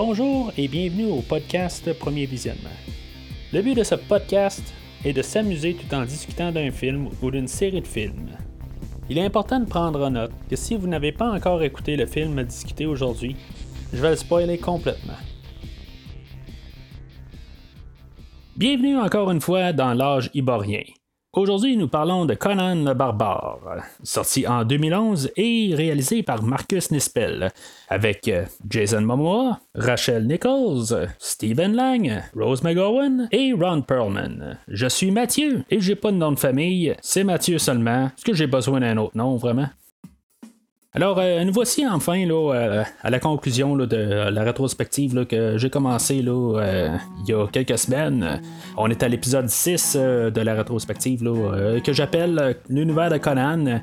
Bonjour et bienvenue au podcast Premier Visionnement. Le but de ce podcast est de s'amuser tout en discutant d'un film ou d'une série de films. Il est important de prendre en note que si vous n'avez pas encore écouté le film à discuter aujourd'hui, je vais le spoiler complètement. Bienvenue encore une fois dans l'âge iborien. Aujourd'hui, nous parlons de Conan le Barbare, sorti en 2011 et réalisé par Marcus Nispel, avec euh, Jason Momoa, Rachel Nichols, Stephen Lang, Rose McGowan et Ron Perlman. Je suis Mathieu et j'ai pas de nom de famille, c'est Mathieu seulement. Est-ce que j'ai besoin d'un autre nom vraiment? Alors, euh, nous voici enfin euh, à la conclusion de la rétrospective que j'ai commencé euh, il y a quelques semaines. On est à l'épisode 6 de la rétrospective que j'appelle L'univers de Conan.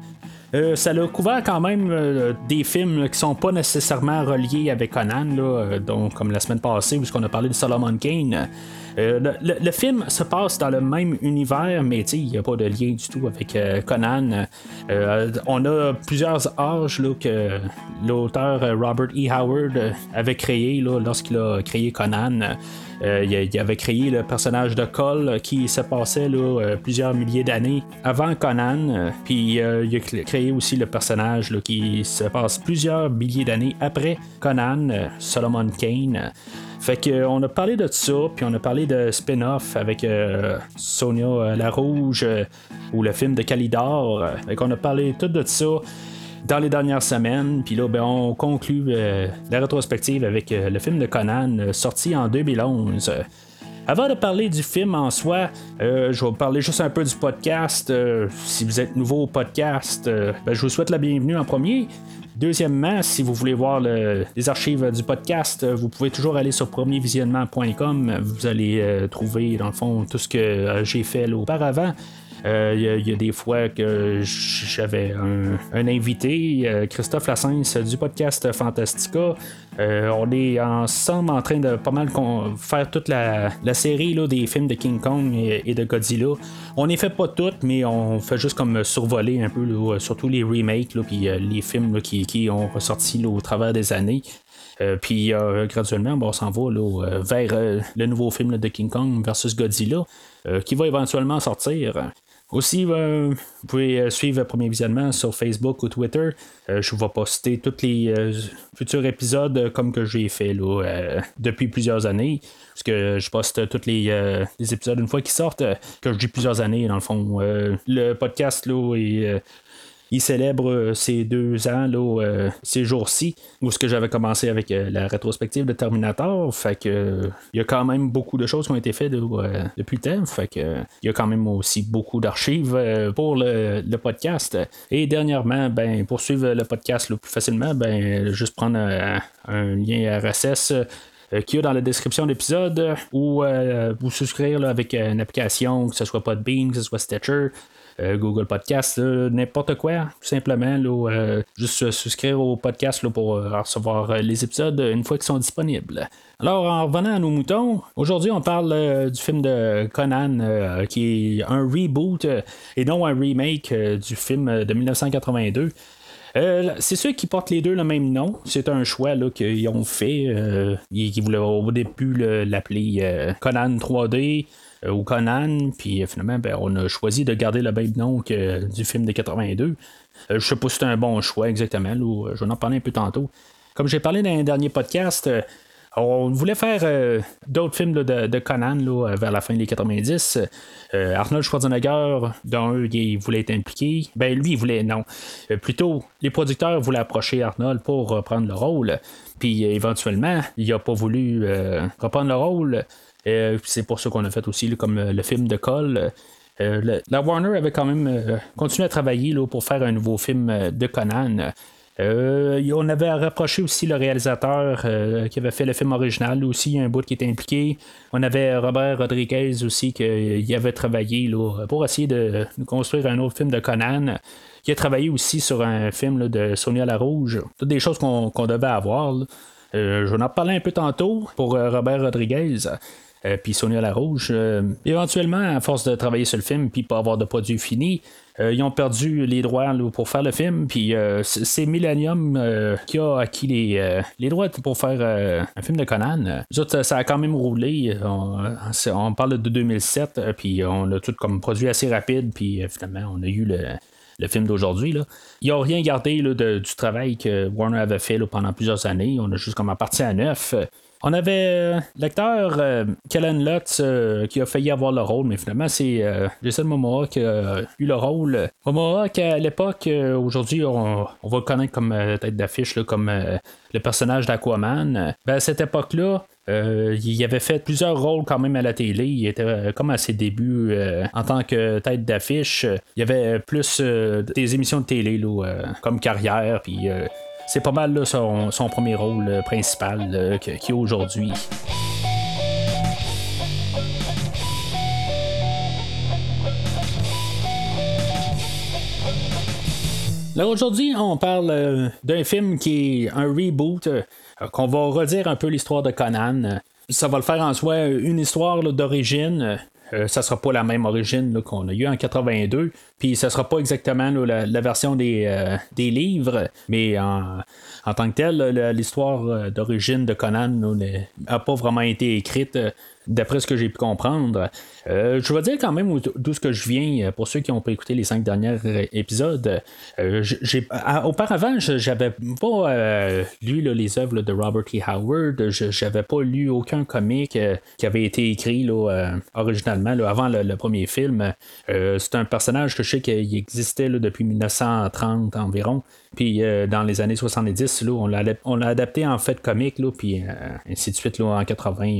ça a couvert quand même des films qui sont pas nécessairement reliés avec Conan, donc, comme la semaine passée, puisqu'on a parlé de Solomon Kane. Euh, le, film se passe dans le même univers, mais il n'y a pas de lien du tout avec euh, Conan. Euh, on a plusieurs âges que l'auteur Robert E. Howard avait créé lorsqu'il a créé Conan. il, avait créé le personnage de Cole qui se passait plusieurs milliers d'années avant Conan. Puis il a créé aussi le personnage qui se passe plusieurs milliers d'années après Conan, Solomon Kane. Fait qu'on a parlé de ça, puis on a parlé de spin-off avec euh, Sonia euh, la Rouge euh, ou le film de Calidor. Fait qu'on a parlé tout de ça dans les dernières semaines. Puis là, ben, on conclut la rétrospective avec le film de Conan sorti en 2011. Avant de parler du film en soi, je vais vous parler juste un peu du podcast. si vous êtes nouveau au podcast, ben, je vous souhaite la bienvenue en premier. Deuxièmement, si vous voulez voir les archives du podcast, vous pouvez toujours aller sur premiervisionnement.com. Vous allez euh, trouver, dans le fond, tout ce que euh, j'ai fait auparavant. Il euh, y, a des fois que j'avais un, invité, euh, Christophe Lassens du podcast Fantastica. Euh, on est ensemble en train de pas mal faire toute la, série là, des films de King Kong et, de Godzilla. On n'est fait pas toutes, mais on fait juste comme survoler un peu, surtout les remakes, puis les films qui, ont ressorti au travers des années. puis graduellement, on s'en va vers le nouveau film de King Kong versus Godzilla, qui va éventuellement sortir. Aussi, euh, vous pouvez euh, suivre le premier visionnement sur Facebook ou Twitter. Euh, je vais poster tous les futurs épisodes comme que j'ai fait depuis plusieurs années. Parce que je poste tous les, épisodes une fois qu'ils sortent, que je dis plusieurs années dans le fond. le podcast est il célèbre euh, ces deux ans, là, euh, ces jours-ci, où ce que j'avais commencé avec euh, la rétrospective de Terminator. Fait que il y a quand même beaucoup de choses qui ont été faites depuis le temps. Fait que il y a quand même aussi beaucoup d'archives pour le, podcast. Et dernièrement, ben, pour suivre le podcast le plus facilement, ben, juste prendre un, lien RSS qu'il y a dans la description de l'épisode ou vous souscrire avec une application, que ce soit Podbean, que ce soit Stitcher, euh, Google Podcast, n'importe quoi, tout simplement. Euh, juste souscrire au podcast pour euh, recevoir les épisodes une fois qu'ils sont disponibles. Alors, en revenant à nos moutons, aujourd'hui, on parle du film de Conan, qui est un reboot et non un remake du film de 1982. c'est ceux qui portent les deux le même nom. C'est un choix qu'ils ont fait. ils, voulaient au début l'appeler Conan 3D. Euh, ou Conan, puis euh, finalement, ben, on a choisi de garder le même nom que du film de 82. Euh, je sais pas si c'est un bon choix exactement, je vais en parler un peu tantôt. Comme j'ai parlé dans un dernier podcast, on voulait faire d'autres films de, Conan vers la fin des 90. Arnold Schwarzenegger, dont il voulait être impliqué. Ben lui, il voulait non. plutôt, les producteurs voulaient approcher Arnold pour reprendre le rôle. Puis éventuellement, il n'a pas voulu reprendre le rôle. Euh, c'est pour ça qu'on a fait aussi comme euh, le film de Cole. Euh, la Warner avait quand même continué à travailler là, pour faire un nouveau film de Conan. on avait rapproché aussi le réalisateur qui avait fait le film original, aussi, il un bout qui était impliqué. On avait Robert Rodriguez aussi qui avait travaillé pour essayer de, construire un autre film de Conan. Qui a travaillé aussi sur un film de Sonia la Rouge. Toutes des choses qu'on devait avoir. je vais en parler un peu tantôt pour Robert Rodriguez. Puis Sonia La Rouge. éventuellement, à force de travailler sur le film, puis pas avoir de produit fini, ils ont perdu les droits pour faire le film, puis c'est Millennium qui a acquis les, les droits pour faire un film de Conan. ça a quand même roulé. On, parle de 2007, puis on a tout comme produit assez rapide, puis finalement, on a eu le, le film d'aujourd'hui. Ils n'ont rien gardé du travail que Warner avait fait pendant plusieurs années. On a juste comme parti à neuf. On avait euh, l'acteur euh, Kellen Lutz euh, qui a failli avoir le rôle, mais finalement c'est Jason Momoa qui a eu le rôle. Momoa qui à l'époque, aujourd'hui on, va le connaître comme tête d'affiche, comme le personnage d'Aquaman. Ben, à cette époque-là, il avait fait plusieurs rôles quand même à la télé. Il était comme à ses débuts en tant que tête d'affiche. Il y avait plus des émissions de télé comme carrière. Puis c'est pas mal son, premier rôle euh, principal euh, qu'il qui a aujourd'hui. Là, aujourd'hui, on parle euh, d'un film qui est un reboot, qu'on va redire un peu l'histoire de Conan. Ça va le faire en soi une histoire d'origine. ça sera pas la même origine qu'on a eu en 82. Puis ça sera pas exactement la, version des, des, livres, mais en, en tant que tel, l'histoire euh, d'origine de Conan n'a pas vraiment été écrite euh, d'après ce que j'ai pu comprendre. Euh, je vais dire quand même d'où ce que je viens, pour ceux qui n'ont pas écouté les cinq derniers épisodes. j'ai, auparavant, j'avais pas lu les œuvres de Robert E. Howard, j'avais pas lu aucun comic qui avait été écrit originalement avant le, premier film. c'est un personnage que je sais qu'il existait depuis 1930 environ. Puis euh, dans les années 70, là, on, l'a, adapté en fait comique, là, puis euh, ainsi de suite. Là, en 80,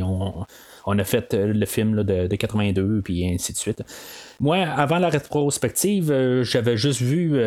on, a fait euh, le film de, 82, puis ainsi de suite. Moi, avant la rétrospective, j'avais juste vu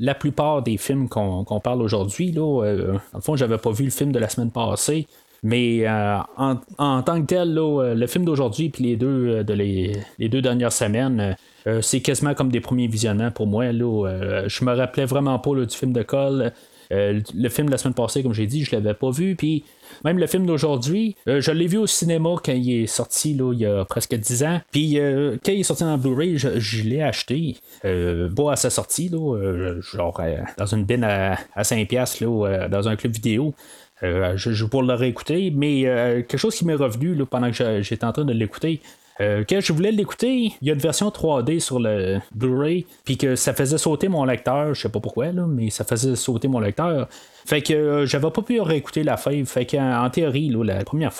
la plupart des films qu'on, parle aujourd'hui. Là, le fond, j'avais pas vu le film de la semaine passée. Mais en, tant que tel, le film d'aujourd'hui puis les deux de les, deux dernières semaines, c'est quasiment comme des premiers visionnements pour moi. Là, euh, je me rappelais vraiment pas du film de Cole. Euh, le film de la semaine passée, comme j'ai dit, je l'avais pas vu. Puis même le film d'aujourd'hui, je l'ai vu au cinéma quand il est sorti là, il y a presque 10 ans. Puis quand il est sorti en Blu-ray, je, l'ai acheté. pas à sa sortie, là, genre dans une bin à, 5$ là, dans un club vidéo. je, je pour mais quelque chose qui m'est revenu là, pendant que j'étais en train de l'écouter, euh, je voulais l'écouter, il y a une version 3D sur le Blu-ray, puis que ça faisait sauter mon lecteur, je sais pas pourquoi, là, mais ça faisait sauter mon lecteur. Fait que euh, j'avais pas pu réécouter la feuille. Fait qu'en théorie, la, première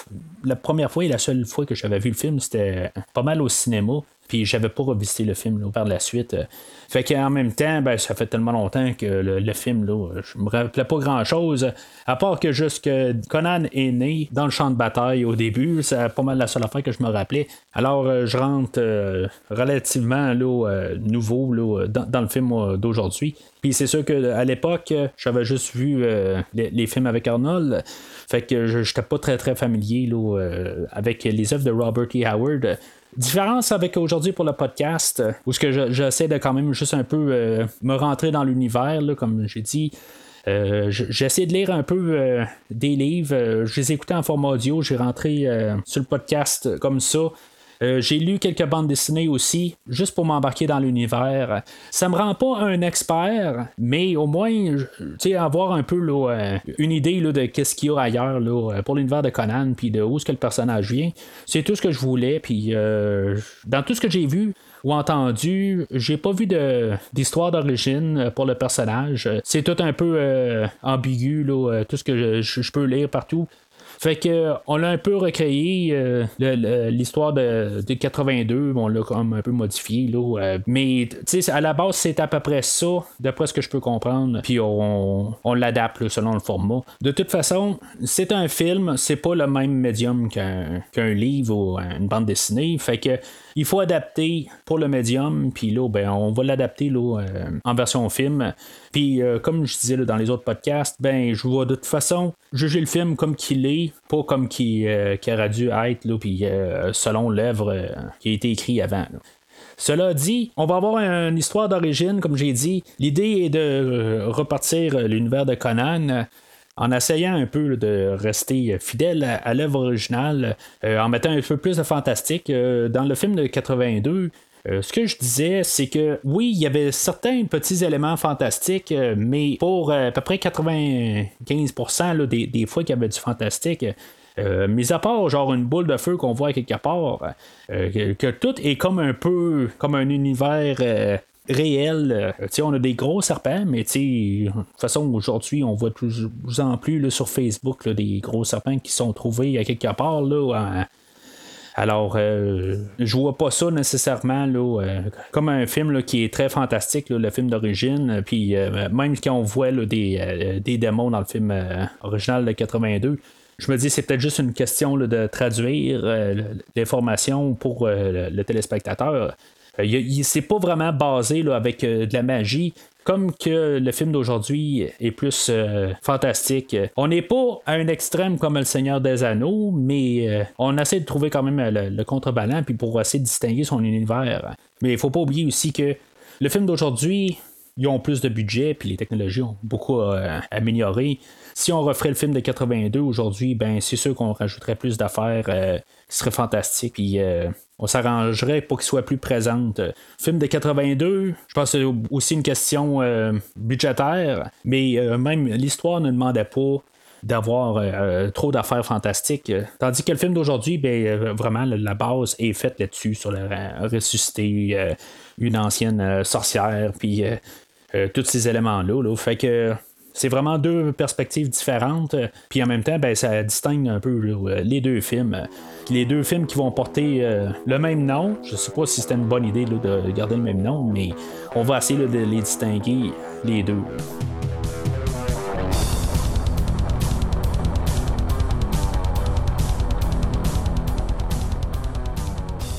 la première fois et la seule fois que j'avais vu le film, c'était pas mal au cinéma. Puis j'avais pas revisité le film par la suite. Fait qu'en même temps, ben, ça fait tellement longtemps que le, film, je me rappelais pas grand chose. À part que juste que Conan est né dans le champ de bataille au début, c'est pas mal la seule affaire que je me rappelais. Alors euh, je rentre euh, relativement euh, nouveau dans, le film d'aujourd'hui. Puis c'est sûr qu'à l'époque, j'avais juste vu les, les, films avec Arnold. Fait que je n'étais pas très très familier là, avec les œuvres de Robert E. Howard. Différence avec aujourd'hui pour le podcast, euh, où ce que j'essaie de quand même juste un peu euh, me rentrer dans l'univers, comme j'ai dit. Euh, j'essaie de lire un peu des livres. je les ai écoutés en format audio. J'ai rentré sur le podcast comme ça. Euh, j'ai lu quelques bandes dessinées aussi, juste pour m'embarquer dans l'univers. Ça me rend pas un expert, mais au moins, avoir un peu euh, une idée de qu'est-ce qu'il y a ailleurs pour l'univers de Conan, puis de où est-ce que le personnage vient. C'est tout ce que je voulais, puis euh, dans tout ce que j'ai vu, ou entendu, j'ai pas vu d'histoire d'origine pour le personnage. C'est tout un peu ambigu, tout ce que je, peux lire partout. Fait que on l'a un peu recréé euh, l'histoire de, 82, on l'a comme un peu modifié là, euh, mais à la base c'est à peu près ça, d'après ce que je peux comprendre. Puis on, l'adapte selon le format. De toute façon, c'est un film, c'est pas le même médium qu'un livre ou une bande dessinée. Fait que il faut adapter pour le médium, puis là, ben, on va l'adapter euh, en version film. Puis, euh, comme je disais dans les autres podcasts, ben, je vois de toute façon juger le film comme qu'il est, pas comme qu'il euh, aurait dû être, là, puis selon l'œuvre qui a été écrite avant. Cela dit, on va avoir une histoire d'origine, comme j'ai dit. L'idée est de repartir l'univers de Conan en essayant un peu de rester fidèle à, l'œuvre originale, en mettant un peu plus de fantastique. dans le film de 82, ce que je disais, c'est que oui, il y avait certains petits éléments fantastiques, mais pour à peu près 95% des, des, fois qu'il y avait du fantastique, euh, mis à part genre une boule de feu qu'on voit quelque part, euh, que, tout est comme un peu comme un univers euh, réel. on a des gros serpents, mais de toute façon, aujourd'hui, on voit de plus, en plus sur Facebook des gros serpents qui sont trouvés à quelque part. Là, Alors, je vois pas ça nécessairement comme un film qui est très fantastique, le film d'origine. Puis même quand on voit des, des démons dans le film original de 82, je me dis c'est peut-être juste une question de traduire euh, l'information pour euh, le, téléspectateur. Euh, c'est pas vraiment basé avec de la magie. Comme que le film d'aujourd'hui est plus fantastique. On n'est pas à un extrême comme Le Seigneur des Anneaux, mais on essaie de trouver quand même le, contrebalan puis pour essayer de distinguer son univers. Mais il faut pas oublier aussi que le film d'aujourd'hui, ils ont plus de budget, puis les technologies ont beaucoup amélioré. Si on referait le film de 82 aujourd'hui, ben c'est sûr qu'on rajouterait plus d'affaires euh, qui seraient fantastiques. Puis euh, on s'arrangerait pour qu'il soit plus présente. Film de 82, je pense que c'est aussi une question euh, budgétaire, mais même l'histoire ne demandait pas d'avoir trop d'affaires fantastiques. Tandis que le film d'aujourd'hui, ben, vraiment, la base est faite là-dessus, sur le ressusciter une ancienne sorcière, puis tous ces éléments-là. Là. Fait que c'est vraiment deux perspectives différentes. Puis en même temps, ben, ça distingue un peu les deux films. Les deux films qui vont porter euh, le même nom. Je sais pas si c'était une bonne idée de garder le même nom, mais on va essayer de les distinguer les deux.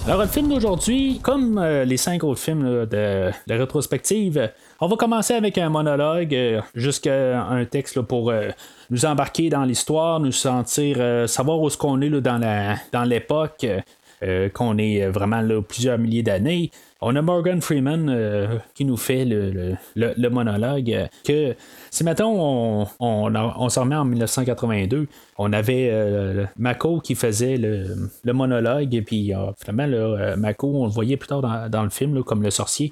Alors, le film d'aujourd'hui, comme euh, les cinq autres films de la rétrospective, on va commencer avec un monologue euh, jusqu'à un texte pour euh, nous embarquer dans l'histoire, nous sentir, savoir où est-ce qu'on est dans, dans l'époque, qu'on est vraiment là, plusieurs milliers d'années. On a Morgan Freeman qui nous fait le, monologue. que si maintenant on, on, s'en remet en 1982, on avait Mako qui faisait le, monologue, et puis finalement, Mako, on le voyait plus tard dans, le film comme le sorcier.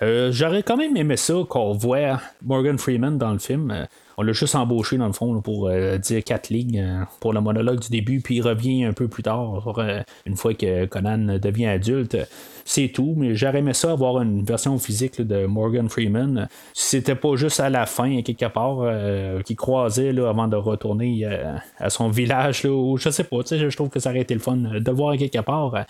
Euh, j'aurais quand même aimé ça qu'on voit Morgan Freeman dans le film. Euh, on l'a juste embauché dans le fond pour euh, dire quatre lignes pour le monologue du début, puis il revient un peu plus tard, une fois que Conan devient adulte. C'est tout, mais j'aurais aimé ça avoir une version physique de Morgan Freeman. C'était pas juste à la fin, quelque part, qui croisait là, avant de retourner à son village, là, je sais pas, je trouve que ça aurait été le fun de voir quelque part.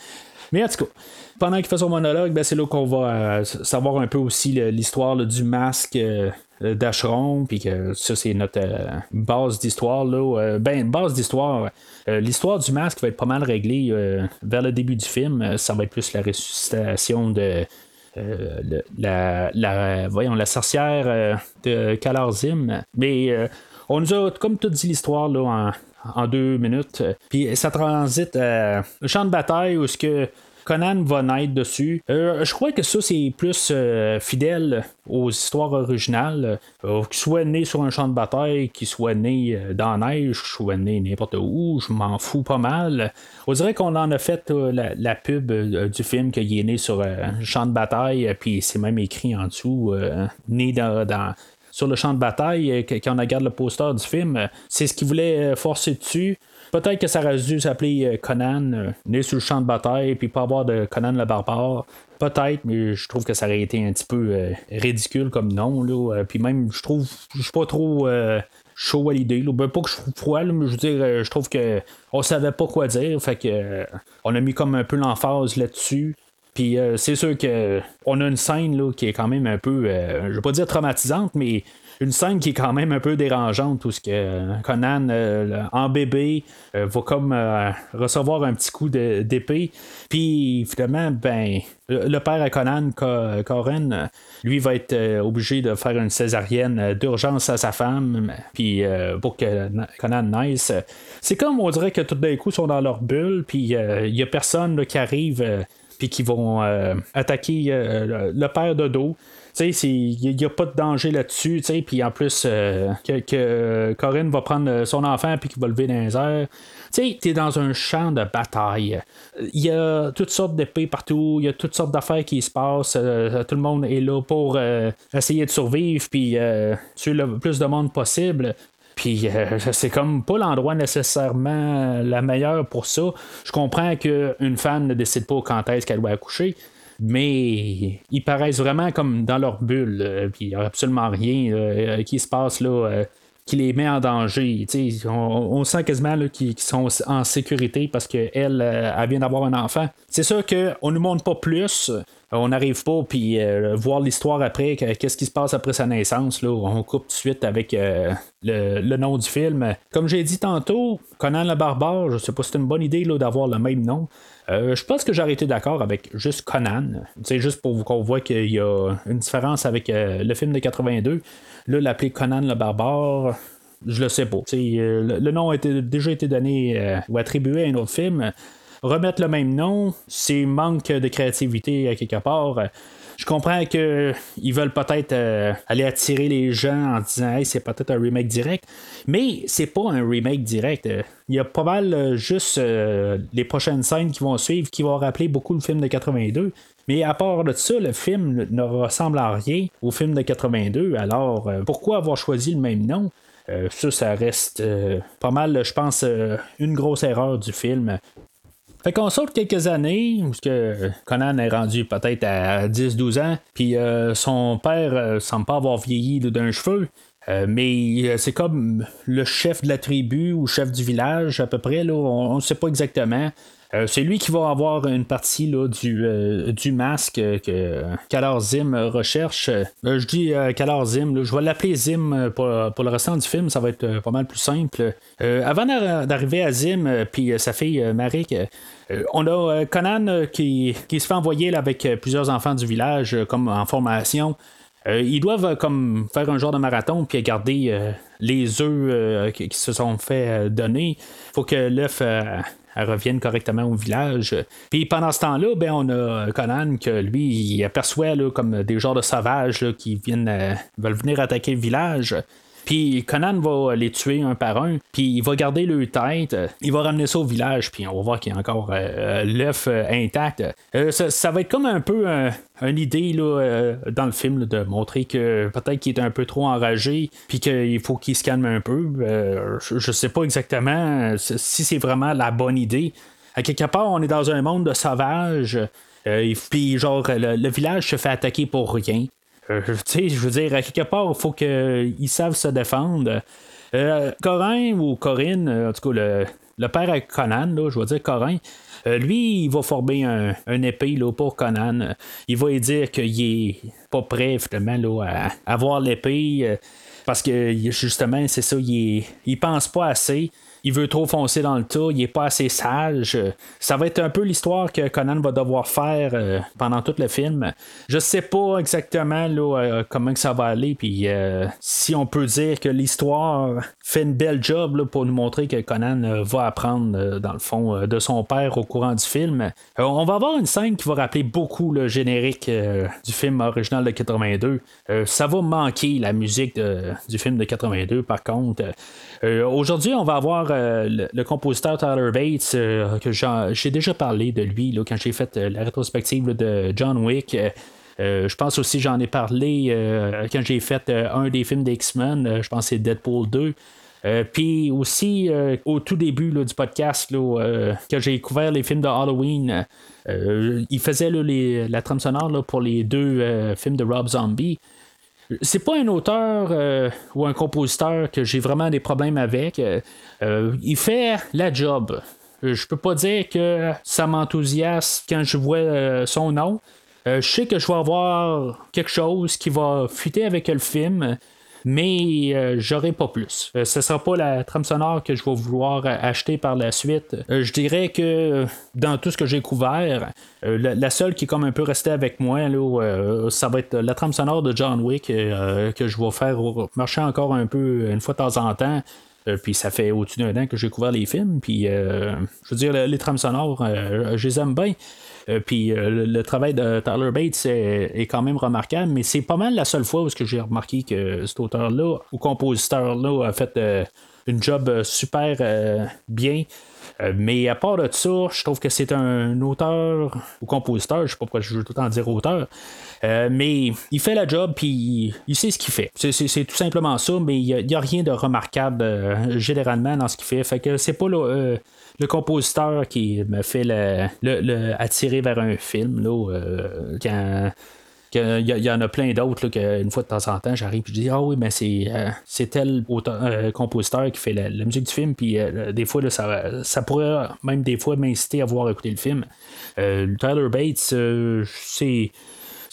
Mais en tout cas, pendant qu'il fait son monologue, ben, c'est là qu'on va euh, savoir un peu aussi l'histoire du masque euh, d'Acheron, puis que ça, c'est notre euh, base d'histoire. Là, ben, base d'histoire. l'histoire du masque va être pas mal réglée vers le début du film. Ça va être plus la ressuscitation de. la, voyons, la sorcière de Kalarzim. Mais on nous a comme tout dit l'histoire là, en, en deux minutes. Puis ça transite à le champ de bataille où ce que Conan va naître dessus. Euh, je crois que ça, c'est plus euh, fidèle aux histoires originales. Euh, qu'il soit né sur un champ de bataille, qu'il soit né dans la neige, qu'il soit né n'importe où, je m'en fous pas mal. On dirait qu'on en a fait la, pub du film qu'il est né sur un champ de bataille, puis c'est même écrit en dessous, né dans sur le champ de bataille, euh, quand on regarde le poster du film, euh, c'est ce qu'il voulait euh, forcer dessus. Peut-être que ça aurait dû s'appeler Conan, né sur le champ de bataille, puis pas avoir de Conan le barbare. Peut-être, mais je trouve que ça aurait été un petit peu ridicule comme nom. Là. Puis même, je trouve, je suis pas trop chaud à l'idée. Ben, pas que je trouve froid, mais je veux dire, je trouve que on savait pas quoi dire. Fait que on a mis comme un peu l'emphase là-dessus. Puis euh, c'est sûr que on a une scène qui est quand même un peu, euh, je vais pas dire traumatisante, mais une scène qui est quand même un peu dérangeante ce que euh, Conan en bébé va comme recevoir un petit coup d'épée. Puis finalement ben le père à Conan Coren lui va être obligé de faire une césarienne d'urgence à sa femme. Puis pour que Conan naisse c'est comme on dirait que tout d'un coup ils sont dans leur bulle puis il y a personne qui arrive puis qui vont attaquer le père de dos. Il n'y a pas de danger là-dessus. Puis en plus, que, Corinne va prendre son enfant puis qu'il va lever dans les airs. Tu es dans un champ de bataille. Il y a toutes sortes d'épées partout. Il y a toutes sortes d'affaires qui se passent. tout le monde est là pour essayer de survivre puis tuer le plus de monde possible. Puis euh, c'est comme pas l'endroit nécessairement la meilleure pour ça. Je comprends qu'une femme ne décide pas quand est-ce qu'elle doit accoucher. Mais ils paraissent vraiment comme dans leur bulle, euh, puis il n'y a absolument rien euh, qui se passe là qui les met en danger. On, on, sent quasiment qu'ils sont en sécurité parce qu'elle elle vient d'avoir un enfant. C'est sûr qu'on ne nous montre pas plus on n'arrive pas, puis euh, voir l'histoire après, qu'est-ce qui se passe après sa naissance, là, on coupe tout de suite avec euh, le, nom du film. Comme j'ai dit tantôt, Conan le barbare, je sais pas si c'est une bonne idée d'avoir le même nom. Euh, je pense que j'aurais été d'accord avec juste Conan. C'est juste pour qu'on voit qu'il y a une différence avec le film de 82. Là, l'appeler Conan le barbare, je le sais pas. Le, le, nom a déjà été donné ou attribué à un autre film remettre le même nom, c'est manque de créativité à quelque part. Je comprends qu'ils veulent peut-être euh, aller attirer les gens en disant hey, c'est peut-être un remake direct, mais c'est pas un remake direct. Il y a pas mal euh, juste euh, les prochaines scènes qui vont suivre qui vont rappeler beaucoup le film de 82. Mais à part de ça, le film ne ressemble à rien au film de 82. Alors, pourquoi avoir choisi le même nom? ça, ça reste pas mal, je pense, une grosse erreur du film. Fait qu'on saute quelques années où que Conan est rendu peut-être à 10-12 ans, puis euh, son père euh, semble pas avoir vieilli d'un cheveu. Euh, mais c'est comme le chef de la tribu ou chef du village à peu près, là, on ne sait pas exactement. Euh, c'est lui qui va avoir une partie là, du, euh, du masque que Zim recherche. Euh, je dis Kalar Zim, je vais l'appeler Zim pour, le restant du film, ça va être pas mal plus simple. avant d'arriver à Zim, puis sa fille Marik, on a Conan qui, qui, se fait envoyer avec plusieurs enfants du village comme en formation. ils doivent comme faire un genre de marathon puis garder les œufs qui, se sont fait donner. Faut que l'œuf elle revienne correctement au village. Puis pendant ce temps-là, ben, on a Conan que lui, il aperçoit comme des genres de sauvages qui viennent euh, veulent venir attaquer le village. Puis Conan va les tuer un par un, puis il va garder leur tête, il va ramener ça au village, puis on va voir qu'il y a encore euh, l'œuf euh, intact. Euh, ça, va être comme un peu une idée dans le film de montrer que peut-être qu'il est un peu trop enragé, puis qu'il faut qu'il se calme un peu. je, je sais pas exactement si c'est vraiment la bonne idée. À quelque part, on est dans un monde de sauvages. puis genre le, village se fait attaquer pour rien. Euh, je veux dire, à quelque part, il faut qu'ils savent se défendre. Euh, Corin ou Corinne, euh, en tout cas, le, le père à Conan, là, je vais dire Corin, lui, il va former un, épée là, pour Conan. Il va lui dire qu'il est pas prêt, finalement, là, à avoir l'épée. parce que, justement, c'est ça, il, il pense pas assez il veut trop foncer dans le tas, il est pas assez sage. Ça va être un peu l'histoire que Conan va devoir faire euh, pendant tout le film. Je sais pas exactement là, euh, comment que ça va aller, puis euh, si on peut dire que l'histoire fait une belle job pour nous montrer que Conan va apprendre dans le fond de son père au courant du film. on va avoir une scène qui va rappeler beaucoup le générique du film original de 82. ça va manquer la musique du film de 82 par contre. Aujourd'hui, on va avoir euh, le, compositeur Tyler Bates, euh, que j'ai déjà parlé de lui là, quand j'ai fait euh, la rétrospective de John Wick. Je pense aussi j'en ai parlé quand j'ai fait un des films d'X-Men, je pense que c'est Deadpool 2. Puis aussi, au tout début du podcast, quand j'ai découvert les films de Halloween, il faisait la trame sonore pour les deux films de Rob Zombie c'est pas un auteur euh, ou un compositeur que j'ai vraiment des problèmes avec. Euh, euh, il fait la job. Je peux pas dire que ça m'enthousiasme quand je vois son nom. Je sais que je vais avoir quelque chose qui va fuiter avec le film mais euh, j'aurai pas plus. Euh, ce sera pas la trame sonore que je vais vouloir acheter par la suite. Euh, je dirais que dans tout ce que j'ai couvert, la, seule qui est comme un peu restée avec moi, là, ça va être la trame sonore de John Wick que je vais faire marcher encore un peu une fois de temps en temps. puis ça fait au-dessus d'un an que j'ai couvert les films. Puis, je veux dire, les trames sonores, je les aime bien. Puis le, travail de Tyler Bates est, quand même remarquable, mais c'est pas mal la seule fois où j'ai remarqué que cet auteur-là ou compositeur-là a fait une job super bien. Euh, mais à part de ça, je trouve que c'est un auteur ou compositeur, je sais pas pourquoi je veux tout le temps dire auteur, euh, mais il fait la job puis il sait ce qu'il fait. C'est tout simplement ça, mais il n'y a, rien de remarquable euh, généralement dans ce qu'il fait. Fait que c'est pas le, compositeur qui me fait le, attirer vers un film. Là, quand il y, en a plein d'autres qu'une fois de temps en temps, j'arrive et je dis Ah oui, mais c'est, euh, c'est tel euh, compositeur qui fait la, musique du film, puis euh, des fois, ça, ça pourrait même des fois m'inciter à voir écouter le film. Tyler Bates, c'est,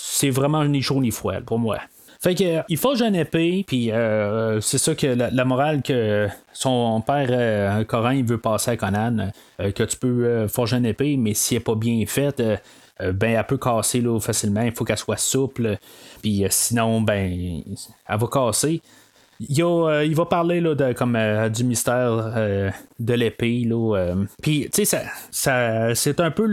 c'est vraiment ni chaud ni froid pour moi. Fait que il faut une épée, puis c'est ça que la, morale que son père Corin veut passer à Conan, que tu peux forger une épée, mais si elle n'est pas bien faite, euh, ben elle peut casser là, facilement. Il faut qu'elle soit souple. Puis euh, sinon, ben elle va casser. Il, euh, il va parler là, de, comme, du mystère de l'épée. Puis, tu sais, ça, c'est un peu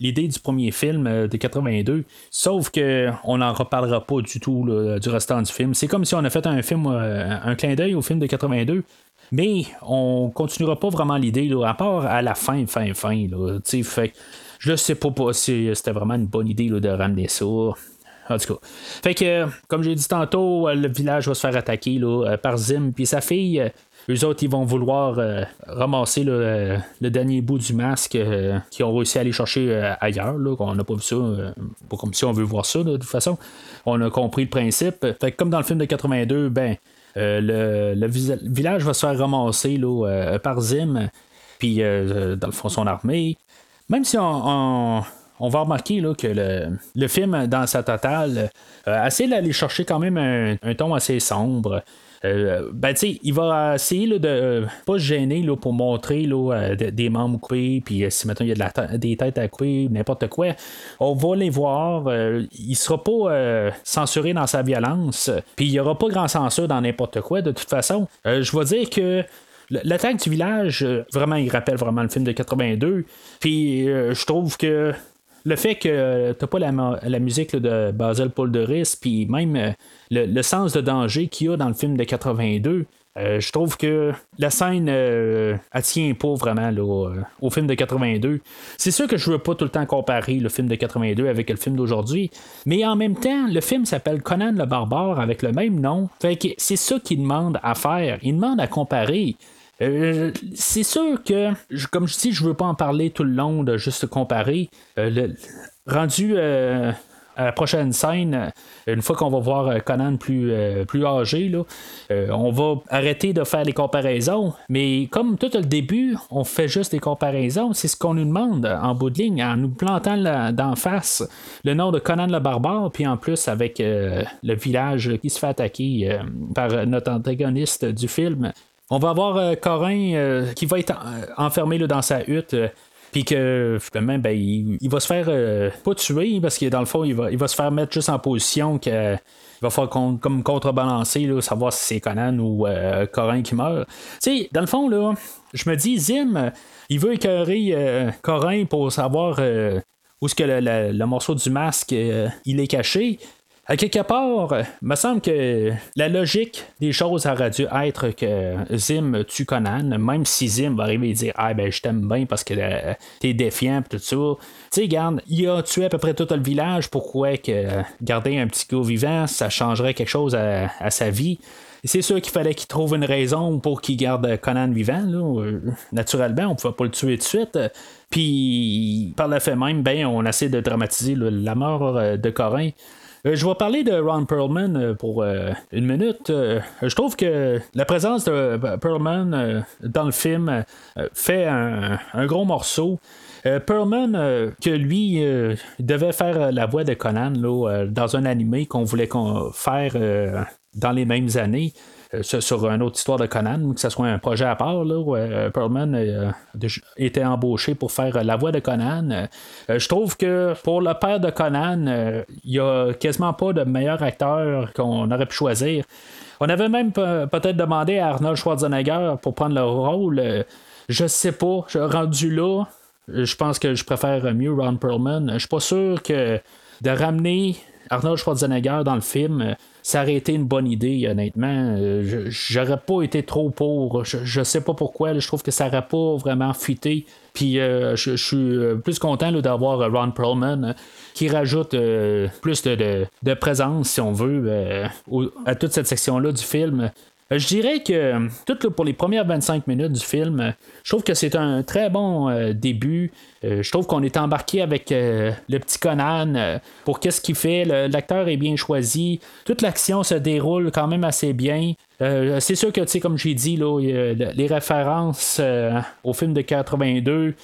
l'idée du premier film de 82. Sauf que on n'en reparlera pas du tout du restant du film. C'est comme si on a fait un film, un clin d'œil au film de 82. Mais on continuera pas vraiment l'idée, à part à la fin, fin, fin. Là, fait je sais pas, si c'était vraiment une bonne idée de ramener ça. En tout cas. Fait que, comme j'ai dit tantôt, le village va se faire attaquer là, par Zim puis sa fille. Eux autres, ils vont vouloir euh, ramasser le dernier bout du masque euh, qu'ils ont réussi à aller chercher euh, ailleurs. Là, on n'a pas vu ça. pas comme si on veut voir ça, de toute façon. On a compris le principe. Fait que comme dans le film de 82, ben, le, village va se faire ramasser là, par Zim. Puis, dans le fond, son armée. Même si on, va remarquer là, que le, film, dans sa totale, euh, essaie d'aller chercher quand même un, ton assez sombre. Euh, ben, il va essayer là, de euh, pas se gêner là, pour montrer là, des membres coupés, puis si maintenant il y a de la des têtes à couper, n'importe quoi, on va les voir. il sera pas censuré dans sa violence, puis il y aura pas grand censure dans n'importe quoi, de toute façon. je vais dire que L'attaque du village, euh, vraiment, il rappelle vraiment le film de 82. Puis euh, je trouve que le fait que t'as pas la, musique de Basil de puis même euh, le, sens de danger qu'il y a dans le film de 82, je trouve que la scène, elle tient pas vraiment au, film de 82. C'est sûr que je veux pas tout le temps comparer le film de 82 avec le film d'aujourd'hui, mais en même temps, le film s'appelle Conan le barbare avec le même nom. Fait que c'est ça qu'il demande à faire. Il demande à comparer. Euh, c'est sûr que, comme je dis, je veux pas en parler tout le long, de juste comparer. Euh, rendu euh, à la prochaine scène, une fois qu'on va voir Conan plus, plus âgé, on va arrêter de faire les comparaisons. Mais comme tout le début, on fait juste des comparaisons, c'est ce qu'on nous demande en bout de ligne, en nous plantant d'en face le nom de Conan le barbare, puis en plus avec le village qui se fait attaquer par notre antagoniste du film. On va avoir euh, Corin euh, qui va être enfermé dans sa hutte. Euh, puis que finalement, ben, il, va se faire pas tuer parce que dans le fond, il va, il va se faire mettre juste en position que il va falloir comme contrebalancer, là, savoir si c'est Conan ou Corin qui meurt. Tu sais, dans le fond, là, je me dis, Zim, il veut écœurer Corin pour savoir où est-ce que le, morceau du masque il est caché. À quelque part, il me semble que la logique des choses aurait dû être que Zim tue Conan, même si Zim va arriver et dire Ah ben je t'aime bien parce que t'es défiant et tout ça. Tu sais, garde, il a tué à peu près tout le village, pourquoi garder un petit gars vivant, ça changerait quelque chose à, sa vie? c'est sûr qu'il fallait qu'il trouve une raison pour qu'il garde Conan vivant. Là. Naturellement, on ne pouvait pas le tuer de suite. Puis, par le fait même, ben, on essaie de dramatiser la mort euh, de Corin. Euh, je vais parler de Ron Perlman euh, pour euh, une minute. je trouve que la présence de Perlman dans le film fait un, gros morceau. Perlman, que lui devait faire la voix de Conan dans un animé qu'on voulait faire dans les mêmes années. Euh, sur une autre histoire de Conan, que ce soit un projet à part, là, où euh, Perlman euh, était embauché pour faire la voix de Conan. je trouve que pour le père de Conan, il n'y a quasiment pas de meilleur acteur qu'on aurait pu choisir. On avait même peut-être demandé à Arnold Schwarzenegger pour prendre le rôle. je sais pas, rendu là. Je pense que je préfère mieux Ron Perlman. Je suis pas sûr que de ramener Arnold Schwarzenegger dans le film, ça aurait été une bonne idée, honnêtement. J'aurais pas été trop pour. Je, sais pas pourquoi. je trouve que ça aurait pas vraiment fuité. Puis je, suis plus content d'avoir Ron Perlman qui rajoute plus de, présence, si on veut, à toute cette section-là du film. Euh, je dirais que tout pour les premières 25 minutes du film, je trouve que c'est un très bon euh, début. Euh, je trouve qu'on est embarqué avec le petit Conan pour qu'est-ce qu'il fait. L'acteur est bien choisi. Toute l'action se déroule quand même assez bien. c'est sûr que, tu sais, comme j'ai dit, là, les références au film de 82,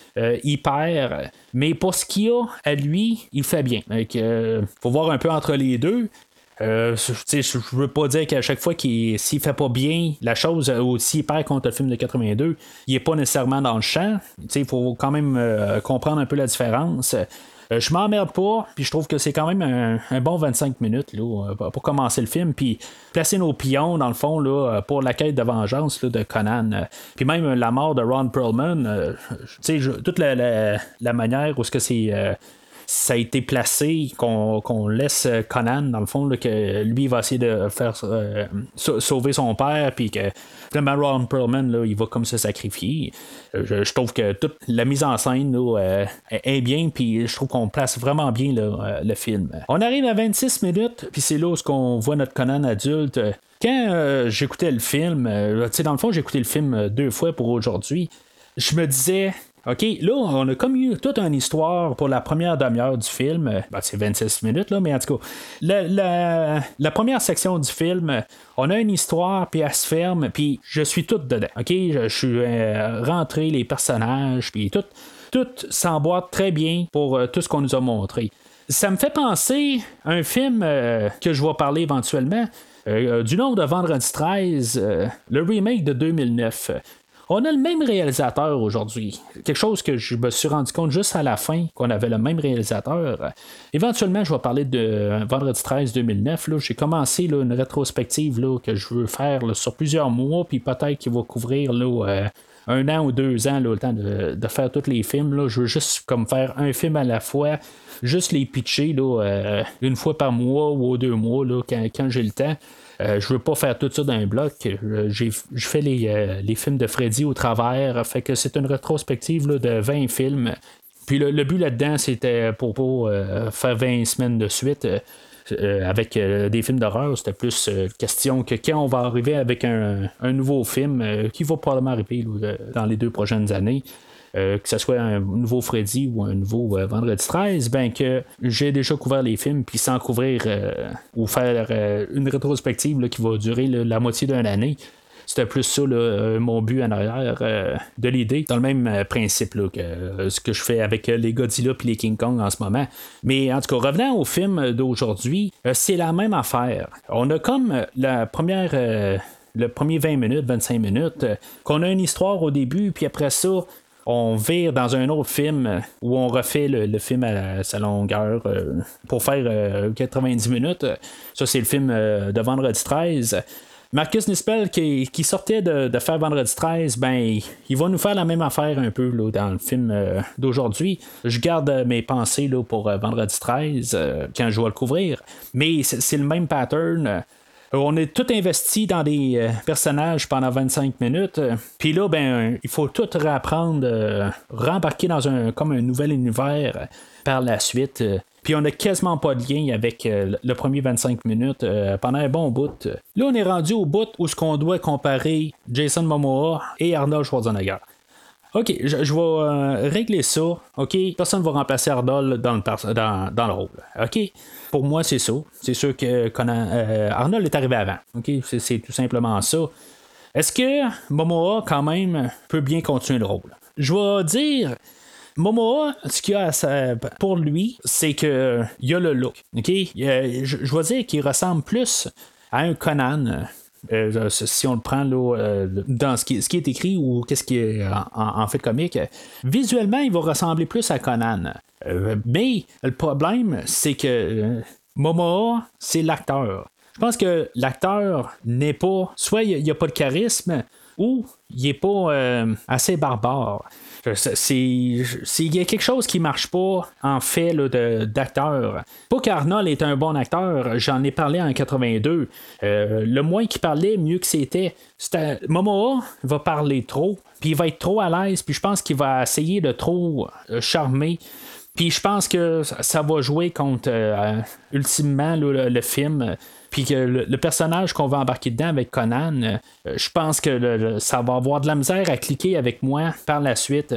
il perd. Mais pour ce qu'il a à lui, il fait bien. Il faut voir un peu entre les deux. Euh, je veux pas dire qu'à chaque fois qu'il s'il fait pas bien la chose euh, ou s'il perd contre le film de 82, il est pas nécessairement dans le champ. Il faut quand même euh, comprendre un peu la différence. je m'emmerde pas, puis je trouve que c'est quand même un, bon 25 minutes là, pour commencer le film, puis placer nos pions dans le fond là, pour la quête de vengeance de Conan. Puis même la mort de Ron Perlman, toute la, la, la, manière où ce que c'est ça a été placé qu'on laisse Conan, dans le fond, que lui va essayer de faire euh, sauver son père, puis que le Ron Perlman, là, il va comme se sacrifier. Euh, je, trouve que toute la mise en scène euh, est bien, puis je trouve qu'on place vraiment bien le film. On arrive à 26 minutes, puis c'est là où on voit notre Conan adulte. Quand j'écoutais le film, tu sais, dans le fond, j'ai écouté le film deux fois pour aujourd'hui. Je me disais, OK, là, on a comme eu toute une histoire pour la première demi-heure du film. Ben, c'est 26 minutes, là, mais en tout cas, la, première section du film, on a une histoire, puis elle se ferme, puis je suis tout dedans. OK, je, suis euh, rentré, les personnages, puis tout, tout s'emboîte très bien pour euh, tout ce qu'on nous a montré. Ça me fait penser à un film euh, que je vais parler éventuellement. du nom de Vendredi 13, le remake de 2009. On a le même réalisateur aujourd'hui. Quelque chose que je me suis rendu compte juste à la fin qu'on avait le même réalisateur. Éventuellement, je vais parler de Vendredi 13 2009. J'ai commencé une rétrospective là, que je veux faire sur plusieurs mois, puis peut-être qu'il va couvrir là, euh, un an ou deux ans, le temps de, faire tous les films. Là. Je veux juste comme faire un film à la fois, juste les pitcher là, euh, une fois par mois ou deux mois là, quand j'ai le temps. Euh, je veux pas faire tout ça d'un bloc. Euh, je fais euh, les, films de Freddy au travers. Fait que c'est une rétrospective de 20 films. Puis le, but là-dedans, c'était pour, faire 20 semaines de suite. avec des films d'horreur, c'était plus question que quand on va arriver avec un, un nouveau film qui va probablement arriver dans les deux prochaines années, euh, que ce soit un nouveau Freddy ou un nouveau euh, Vendredi 13, ben que j'ai déjà couvert les films, puis sans couvrir euh, ou faire une rétrospective qui va durer la moitié d'une année. C'était plus ça mon but en arrière de l'idée, dans le même principe que ce que je fais avec les Godzilla et les King Kong en ce moment. Mais en tout cas, revenant au film d'aujourd'hui, c'est la même affaire. On a comme la première le premier 20 minutes, 25 minutes, qu'on a une histoire au début, puis après ça, on vire dans un autre film où on refait le, film à sa longueur euh, pour faire 90 euh, minutes. Ça, c'est le film euh, de Vendredi 13. Marcus Nispel, qui, sortait de, faire Vendredi 13, ben, il va nous faire la même affaire un peu là, dans le film d'aujourd'hui. Je garde mes pensées là, pour Vendredi 13 quand je vais le couvrir, mais c'est le même pattern. Euh, on est tout investi dans des euh, personnages pendant 25 minutes. Puis là, ben, il faut tout réapprendre, euh, rembarquer dans un comme un nouvel univers par la suite. Puis on n'a quasiment pas de lien avec le premier 25 minutes pendant un bon bout. Là, on est rendu au bout où ce qu'on doit comparer Jason Momoa et Arnold Schwarzenegger. OK, je, vais régler ça. OK, personne ne va remplacer Arnold dans le, dans, le rôle. OK, pour moi, c'est ça. C'est sûr que euh, Arnold est arrivé avant. Ok, C'est tout simplement ça. Est-ce que Momoa, quand même, peut bien continuer le rôle? Je vais dire. Momoa, ce qu'il a pour lui, c'est que il a le look. Ok, je, vais dire qu'il ressemble plus à un Conan. Euh, si on le prend euh, dans ce qui, est écrit ou qu'est-ce qui est en, fait comique, visuellement, il va ressembler plus à Conan. Euh, mais le problème, c'est que Momoa, c'est l'acteur. Je pense que l'acteur n'est pas, soit il n'y a, pas de charisme, ou il n'est pas euh, assez barbare. Il y a quelque chose qui marche pas en fait d'acteur. Pas qu'Arnold est un bon acteur, j'en ai parlé en 82. Euh, le moins qu'il parlait, mieux que c'était. Momoa va parler trop, puis il va être trop à l'aise, puis je pense qu'il va essayer de trop euh, charmer. Puis je pense que ça va jouer contre ultimement le, film puis que le, personnage qu'on va embarquer dedans avec Conan, euh, je pense que ça va avoir de la misère à cliquer avec moi par la suite.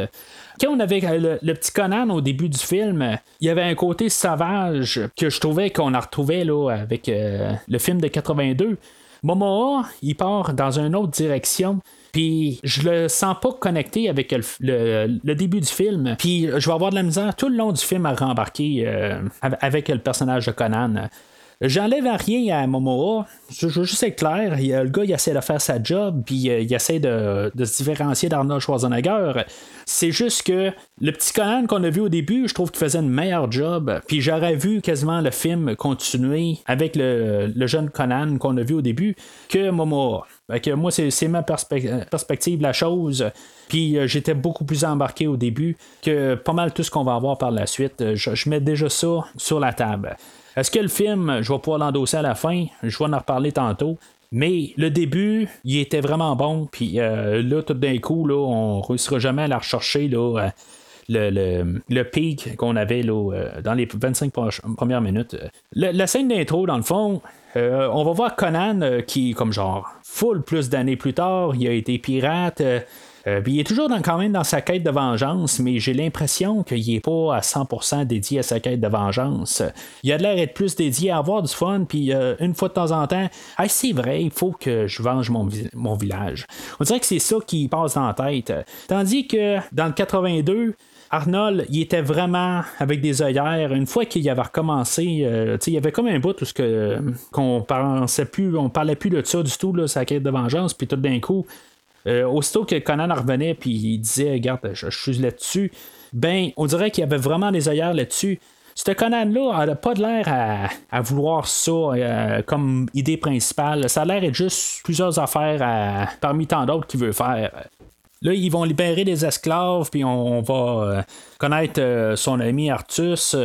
Quand on avait le, petit Conan au début du film, il y avait un côté sauvage que je trouvais qu'on a retrouvé là, avec euh, le film de 82. Momoa, il part dans une autre direction. Puis je le sens pas connecté avec le, début du film. Puis je vais avoir de la misère tout le long du film à rembarquer euh, avec le personnage de Conan. J'enlève rien à Momoa. Je veux juste être clair. Le gars, il essaie de faire sa job, puis euh, il essaie de, se différencier d'Arnold Schwarzenegger. C'est juste que le petit Conan qu'on a vu au début, je trouve qu'il faisait une meilleure job. Puis j'aurais vu quasiment le film continuer avec le, jeune Conan qu'on a vu au début que Momoa. Que moi, c'est ma perspective la chose. Puis euh, j'étais beaucoup plus embarqué au début que pas mal tout ce qu'on va avoir par la suite. je mets déjà ça sur la table. Est-ce que le film, je vais pouvoir l'endosser à la fin? Je vais en reparler tantôt. Mais le début, il était vraiment bon. Puis euh, là, tout d'un coup, là, on ne réussira jamais à la rechercher. Euh, le, le, pic qu'on avait là, euh, dans les 25 premières minutes. la scène d'intro, dans le fond, on va voir Conan qui, comme genre, full plus d'années plus tard, il a été pirate. Euh, il est toujours quand même dans sa quête de vengeance, mais j'ai l'impression qu'il n'est pas à 100% dédié à sa quête de vengeance. Il a l'air d'être plus dédié à avoir du fun, puis euh, une fois de temps en temps, c'est vrai, il faut que je venge mon, village. On dirait que c'est ça qui passe dans la tête. Tandis que dans le 82, Arnold, il était vraiment avec des œillères. Une fois qu'il avait recommencé, euh, il y avait comme un bout tout ce que qu'on pensait plus, on parlait plus de ça du tout, là, sa quête de vengeance, puis tout d'un coup, euh, aussitôt que Conan revenait puis il disait Regarde, je, suis là-dessus, ben, on dirait qu'il y avait vraiment des ailleurs là-dessus. Ce Conan-là n'a pas l'air à, vouloir ça euh, comme idée principale. Ça a l'air d'être juste plusieurs affaires parmi tant d'autres qu'il veut faire. Là, ils vont libérer des esclaves, puis on, va euh, connaître son ami Artus.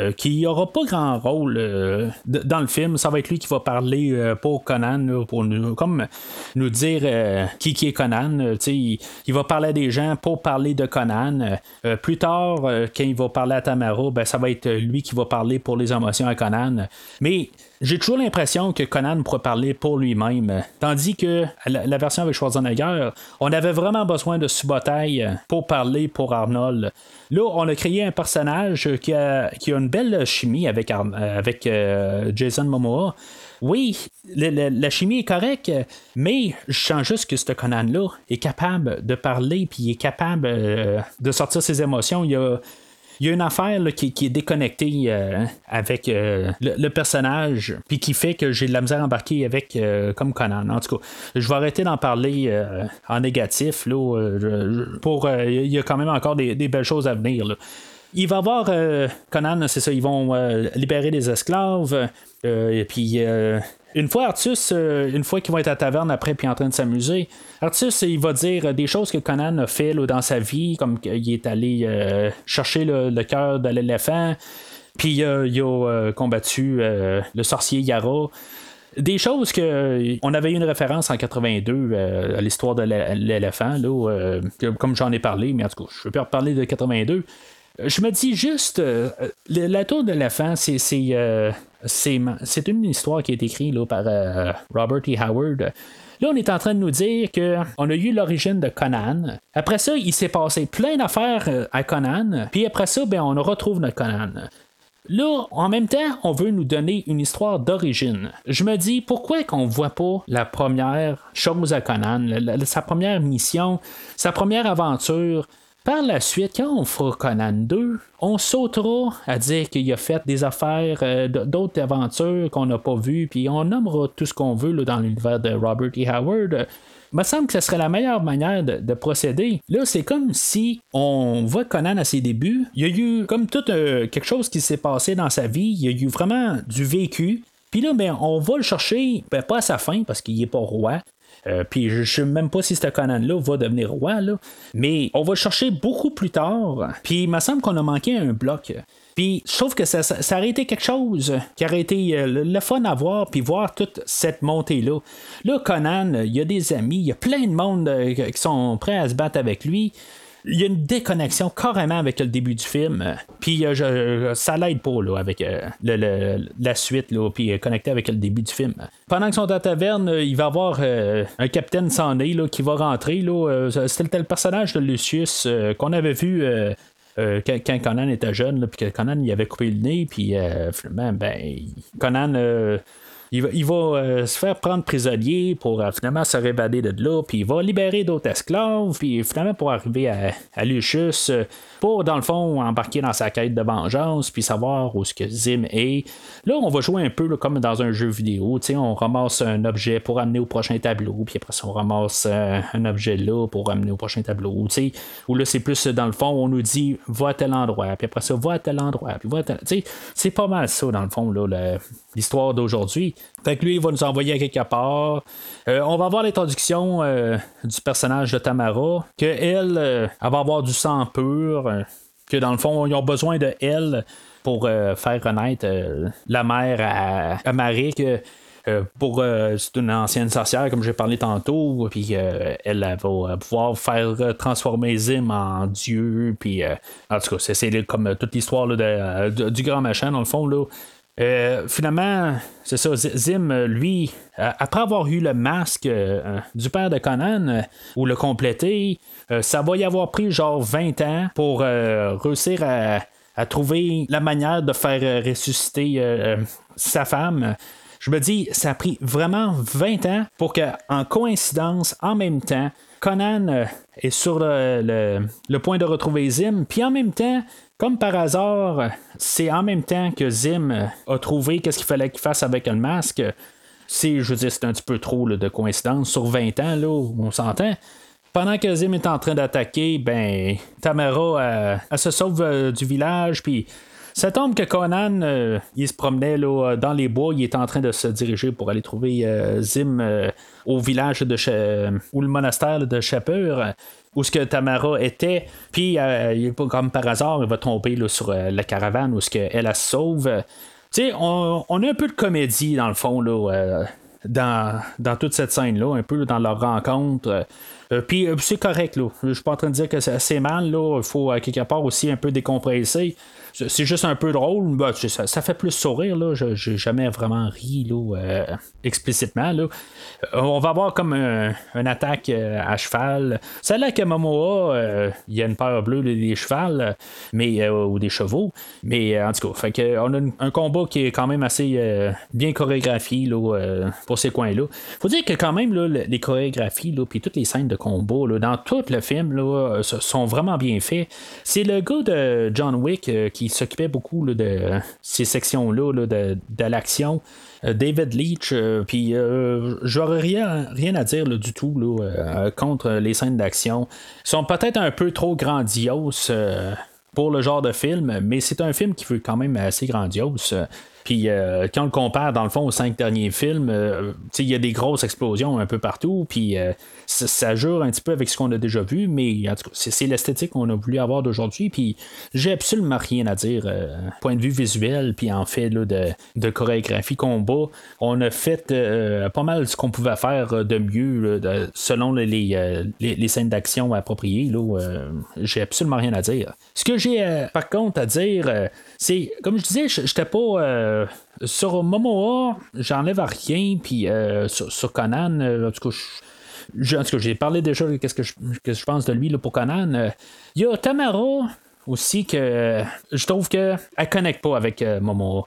Euh, qui n'aura pas grand rôle euh, dans le film. Ça va être lui qui va parler euh, pour Conan, pour nous, comme nous dire qui, qui est Conan. Il, il, va parler à des gens pour parler de Conan. plus tard, quand il va parler à Tamara, ben, ça va être lui qui va parler pour les émotions à Conan. Mais j'ai toujours l'impression que Conan pourrait parler pour lui-même. Tandis que la, version avec Schwarzenegger, on avait vraiment besoin de Subotai pour parler pour Arnold. Là, on a créé un personnage qui a, une belle chimie avec, avec euh, Jason Momoa. Oui, la, chimie est correcte, mais je sens juste que ce Conan-là est capable de parler, puis il est capable euh, de sortir ses émotions. Il a, il y a une affaire qui, est déconnectée euh, avec euh, le, personnage, puis qui fait que j'ai de la misère embarquée avec euh, comme Conan. En tout cas, je vais arrêter d'en parler en négatif. Là, pour il y a quand même encore des, belles choses à venir. Il va avoir Conan, c'est ça, ils vont libérer des esclaves. et puis une fois Artus, euh, une fois qu'il va être à taverne après puis en train de s'amuser, Artus il va dire des choses que Conan a fait dans sa vie, comme qu'il est allé euh, chercher le, cœur de l'éléphant, puis il a euh, combattu le sorcier Yara. Des choses que on avait eu une référence en 82 à l'histoire de l'éléphant, comme j'en ai parlé, mais en tout cas, je vais pas reparler de 82. Je me dis juste, la tour de l'éléphant, c'est c'est une histoire qui est écrite là, par euh, Robert E. Howard. Là, on est en train de nous dire qu'on a eu l'origine de Conan. Après ça, il s'est passé plein d'affaires euh, à Conan. Puis après ça, ben, on retrouve notre Conan. Là, en même temps, on veut nous donner une histoire d'origine. Je me dis, pourquoi qu'on voit pas la première chose à Conan, sa première mission, sa première aventure, par la suite, quand on fera Conan 2, on sautera à dire qu'il a fait des affaires, euh, d'autres aventures qu'on n'a pas vues, puis on nommera tout ce qu'on veut dans l'univers de Robert E. Howard. Il me semble que ce serait la meilleure manière de, procéder. Là, c'est comme si on voit Conan à ses débuts. Il y a eu comme tout euh, quelque chose qui s'est passé dans sa vie. Il y a eu vraiment du vécu. Puis là, ben, on va le chercher, ben, pas à sa fin, parce qu'il n'est pas roi. Euh, puis je ne sais même pas si ce Conan-là va devenir roi, là. mais on va chercher beaucoup plus tard. Puis il me semble qu'on a manqué un bloc. Puis je trouve que ça, ça, aurait été quelque chose qui aurait été euh, le, fun à voir, puis voir toute cette montée-là. Là, Conan, il y a des amis, il y a plein de monde euh, qui sont prêts à se battre avec lui il y a une déconnexion carrément avec le début du film. Puis euh, ça l'aide pas là, avec la suite, là, puis connecté avec le début du film. Pendant qu'ils sont à la taverne, il va y avoir un capitaine sans nez qui va rentrer. C'était le personnage de Lucius qu'on avait vu euh, quand, Conan était jeune, puis que Conan il avait coupé le nez, puis euh, finalement, ben, Conan euh, il va, euh, se faire prendre prisonnier pour euh, finalement se révader de là, puis il va libérer d'autres esclaves, puis finalement pour arriver à, Lucius, euh, pour dans le fond embarquer dans sa quête de vengeance, puis savoir où ce que Zim est. Là, on va jouer un peu comme dans un jeu vidéo, on ramasse un objet pour amener au prochain tableau, puis après ça, on ramasse un objet là pour amener au prochain tableau, où là, c'est plus dans le fond, on nous dit va à tel endroit, puis après ça, va à tel endroit, puis va à tel. C'est pas mal ça, dans le fond, là, l'histoire d'aujourd'hui. Fait que lui, il va nous envoyer à quelque part. Euh, on va voir l'introduction euh, du personnage de Tamara, que elle, euh, va avoir du sang pur, que dans le fond, ils ont besoin de elle pour faire renaître la mère à, Marie. pour c'est une ancienne sorcière comme j'ai parlé tantôt puis elle, va pouvoir faire transformer Zim en dieu puis en tout cas c'est, comme toute l'histoire du grand machin dans le fond là euh, finalement, c'est ça, Zim, lui, après avoir eu le masque euh, du père de Conan, ou le compléter, euh, ça va y avoir pris genre 20 ans pour réussir à, trouver la manière de faire ressusciter sa femme. Je me dis, ça a pris vraiment 20 ans pour que, en coïncidence, en même temps, Conan est sur le, point de retrouver Zim, puis en même temps, comme par hasard, c'est en même temps que Zim a trouvé qu'est-ce qu'il fallait qu'il fasse avec le masque. C'est, je veux dire, c'est un petit peu trop de coïncidence. Sur 20 ans, là, on s'entend. Pendant que Zim est en train d'attaquer, ben, Tamara, elle, se sauve euh, du village, puis ça tombe que Conan, euh, il se promenait là, dans les bois, il est en train de se diriger pour aller trouver euh, Zim au village de ou le monastère de Chapeur où ce que Tamara était, puis euh, comme par hasard, il va tomber sur euh, la caravane où ce qu'elle elle, se sauve. Tu sais, on, on, a un peu de comédie dans le fond là, euh, dans, dans, toute cette scène-là, un peu dans leur rencontre. Puis c'est correct, là. Je suis pas en train de dire que c'est mal, là. Il faut quelque part aussi un peu décompresser c'est juste un peu drôle. Bah, ça, fait plus sourire. Là. J'ai jamais vraiment ri là, euh, explicitement. Là. Euh, on va avoir comme un, une attaque euh, à cheval. Celle-là que Momoa, il y a une paire bleue des chevals mais, ou des chevaux. Mais en tout cas, fait on a un combat qui est quand même assez bien chorégraphié là, pour ces coins-là. faut dire que quand même, là, les chorégraphies puis toutes les scènes de combat là, dans tout le film là, sont vraiment bien faits. C'est le gars de John Wick qui s'occupait beaucoup de ces sections-là de, l'action. Euh, David Leach, euh, puis euh, j'aurais rien, rien à dire du tout contre les scènes d'action. Sont peut-être un peu trop grandioses pour le genre de film, mais c'est un film qui veut quand même assez grandiose. Puis euh, quand on le compare, dans le fond, aux cinq derniers films, euh, il y a des grosses explosions un peu partout, puis euh, ça, jure un petit peu avec ce qu'on a déjà vu, mais en tout cas, c'est, l'esthétique qu'on a voulu avoir d'aujourd'hui, puis j'ai absolument rien à dire. point de vue visuel, puis en fait là, de, de, chorégraphie combat, on a fait pas mal ce qu'on pouvait faire de mieux selon les, les, scènes d'action appropriées. Là, j'ai absolument rien à dire. Ce que j'ai par contre à dire, c'est, comme je disais, j'étais pas euh, sur Momoa, j'enlève rien, puis euh, sur, Conan, euh, en tout cas, j'ai parlé déjà de ce que je, que je pense de lui pour Conan. Il y a Tamara aussi que je trouve qu'elle connecte pas avec Momoa.